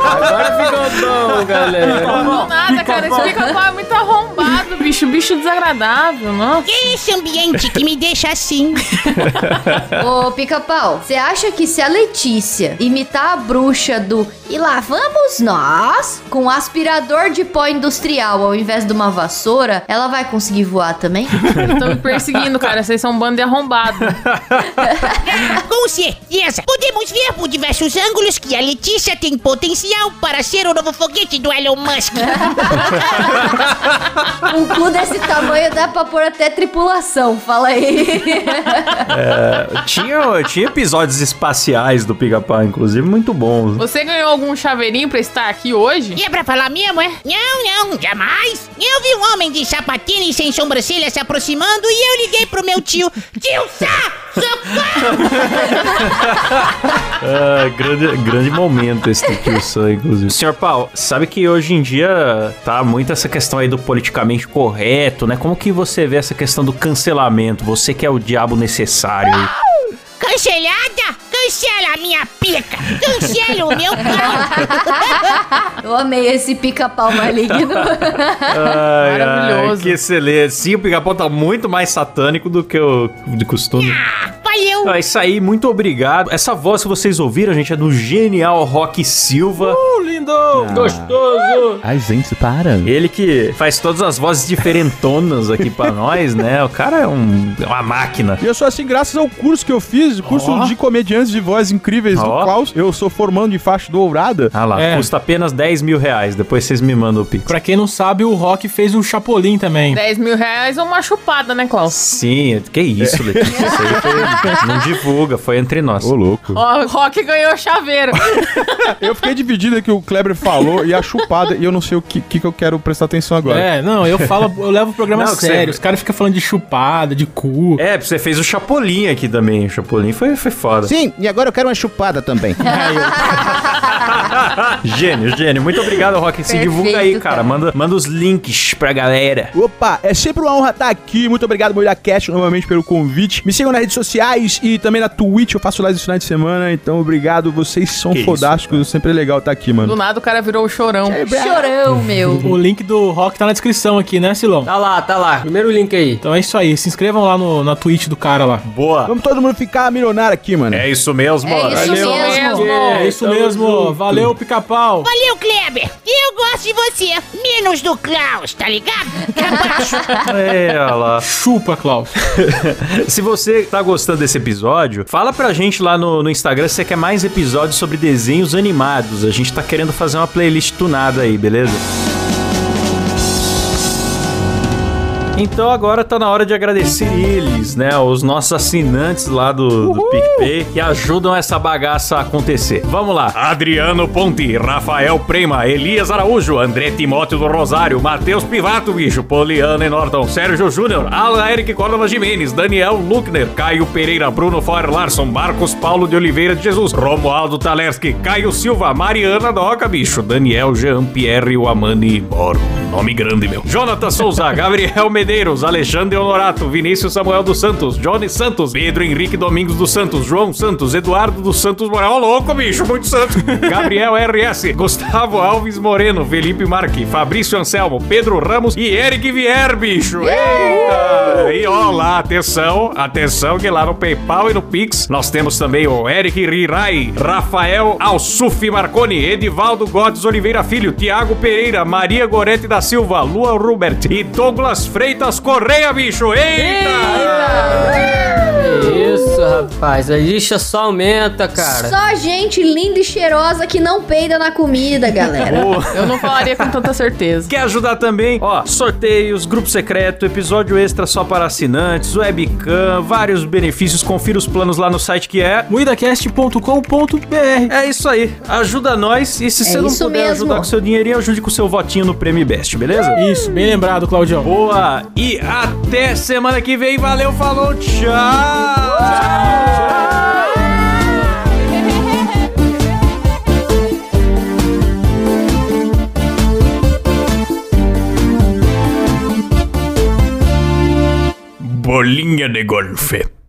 Speaker 5: Agora ficou bom, galera.
Speaker 2: Não nada, cara. Esse pica-pau é muito arrombado, bicho. Bicho desagradável, nossa.
Speaker 8: Esse ambiente que me deixa assim.
Speaker 4: Ô, pica-pau, você acha que se a Letícia imitar a bruxa do E lá vamos nós, com um aspirador de pó industrial ao invés de uma vassoura, ela vai conseguir voar também?
Speaker 2: Estão me perseguindo, cara. Vocês são um bando de arrombado.
Speaker 8: Com certeza. Podemos ver por diversos ângulos que a Letícia tem potencial para ser o novo foguete do Elon Musk.
Speaker 4: Um cu desse tamanho dá pra pôr até tripulação, fala aí.
Speaker 1: Tinha, tinha episódios espaciais do pica-pau, inclusive, muito bons.
Speaker 2: Você ganhou algum chaveirinho pra estar aqui hoje?
Speaker 8: E é pra falar mesmo, é? Não, não, jamais. Eu vi um homem de sapatina e sem sobrancelha se aproximando e eu liguei pro meu tio. Tio Sá!
Speaker 1: Ah, grande, grande momento esse do Tio Sam, inclusive. Senhor Paulo, sabe que hoje em dia tá muito essa questão aí do politicamente correto, né? Como que você vê essa questão do cancelamento? Você que é o diabo necessário. aí.
Speaker 8: Cancelada? Cancela a minha pica! Cancela o meu pau!
Speaker 4: Eu amei esse pica-pau maligno.
Speaker 1: Ai,
Speaker 2: Maravilhoso.
Speaker 1: ai, que excelente. Sim, o pica-pau tá muito mais satânico do que o de costume.
Speaker 8: Valeu!
Speaker 1: Ah, isso aí, muito obrigado. Essa voz que vocês ouviram, gente, é do genial Rock Silva.
Speaker 3: Uh, lindo!
Speaker 1: Gostoso!
Speaker 9: Ai, gente, para.
Speaker 1: Ele que faz todas as vozes diferentonas aqui pra nós, né? O cara é, um, é uma máquina.
Speaker 9: E eu sou assim graças ao curso que eu fiz, o curso
Speaker 1: Ó.
Speaker 9: de comediantes de voz incríveis do
Speaker 1: Ó.
Speaker 9: Klaus. Eu sou formando de faixa dourada.
Speaker 1: Ah lá,
Speaker 3: É.
Speaker 1: custa apenas 10 mil reais. Depois vocês me mandam o pix.
Speaker 3: Pra quem não sabe, o Rock fez o Chapolin também.
Speaker 2: 10 mil reais ou uma chupada, né, Klaus?
Speaker 1: Sim, que isso, Letícia. Isso aí foi Não divulga, foi entre nós.
Speaker 9: Ô, louco.
Speaker 2: Ó, o Rock ganhou chaveiro.
Speaker 9: Eu fiquei dividido que o Kleber falou e a chupada, e eu não sei o que, que, que eu quero prestar atenção agora.
Speaker 3: É, não, eu falo, eu levo o programa
Speaker 1: Não, que você-
Speaker 3: sério. Os caras ficam falando de chupada, de cu.
Speaker 1: É, você fez o Chapolin aqui também. O Chapolin foi, foi foda.
Speaker 10: Sim, e agora eu quero uma chupada também.
Speaker 1: gênio, gênio. Muito obrigado, Rock. Se
Speaker 4: Perfeito,
Speaker 1: divulga aí, cara.
Speaker 4: cara.
Speaker 1: Manda, manda os links pra galera.
Speaker 9: Opa, é sempre uma honra estar aqui. Muito obrigado, Moira Cast, novamente pelo convite. Me sigam nas redes sociais e também na Twitch. Eu faço live no final de semana. Então, obrigado. Vocês são
Speaker 1: Que isso,
Speaker 9: fodásticos. sempre é legal estar aqui,
Speaker 2: Do
Speaker 9: mano.
Speaker 2: nada o cara virou o chorão.
Speaker 4: Chorão, meu.
Speaker 3: O link do rock tá na descrição aqui, né, Silão?
Speaker 5: Tá lá, tá lá. Primeiro link aí.
Speaker 3: Então é isso aí. Se inscrevam lá no, na Twitch do cara lá.
Speaker 1: Boa.
Speaker 9: Vamos todo mundo ficar milionário aqui, mano.
Speaker 1: É isso mesmo,
Speaker 4: É
Speaker 1: mano.
Speaker 4: isso
Speaker 3: Valeu.
Speaker 4: mesmo.
Speaker 3: É isso
Speaker 5: tamo
Speaker 3: mesmo.
Speaker 5: junto.
Speaker 3: Valeu, pica-pau.
Speaker 8: Valeu, Kleber. Eu gosto de você. Menos do Klaus, tá ligado?
Speaker 1: É, olha lá.
Speaker 3: Chupa, Klaus.
Speaker 1: Se você tá gostando desse episódio, fala pra gente lá no, no Instagram se você quer mais episódios sobre desenhos animados. A gente tá querendo fazer uma playlist tunada aí, beleza? Então agora tá na hora de agradecer eles, né? Os nossos assinantes lá do, do PicPay que ajudam essa bagaça a acontecer. Vamos lá. Adriano Ponte, Rafael Prema, Elias Araújo, André Timóteo do Rosário, Matheus Pivato, bicho, Poliana Norton, Sérgio Júnior, Alan Eric Córdova Jimenez, Daniel Luckner, Caio Pereira, Bruno Foer Larson, Marcos Paulo de Oliveira de Jesus, Romualdo Talerski, Caio Silva, Mariana Doca, bicho, Daniel Jean Pierre Wamani Moro. Nome grande, meu. Jonathan Souza, Gabriel Medeiros, Alexandre Honorato, Vinícius Samuel dos Santos, Johnny Santos, Pedro Henrique Domingos dos Santos, João Santos, Eduardo dos Santos Moral. Ô, louco, bicho, muito santo. Gabriel RS, Gustavo Alves Moreno, Felipe Marque, Fabrício Anselmo, Pedro Ramos e Eric Vier, bicho. Eita! E ó lá, atenção, atenção que lá no PayPal e no Pix nós temos também o Eric Rirai, Rafael Alsuf Marconi, Edivaldo Godes Oliveira Filho, Tiago Pereira, Maria Gorete da Silva, Lua Rubert e Douglas Freitas Correia, bicho. Eita!
Speaker 5: Isso, rapaz. A lixa só aumenta, cara.
Speaker 4: Só gente linda e cheirosa que não peida na comida, galera.
Speaker 2: Eu não falaria com tanta certeza.
Speaker 1: Quer ajudar também? Ó, sorteios, grupo secreto, episódio extra só para assinantes, webcam, vários benefícios. Confira os planos lá no site que é.
Speaker 3: Muidacast.com.br
Speaker 1: É isso aí. Ajuda nós e se
Speaker 4: É
Speaker 1: você não
Speaker 4: isso
Speaker 1: puder
Speaker 4: mesmo.
Speaker 1: ajudar com seu dinheirinho, ajude com seu votinho no Prêmio Best, beleza?
Speaker 3: Isso, bem lembrado, Claudião.
Speaker 1: Boa! E até semana que vem. Valeu, falou, tchau! Bolinha de golfe.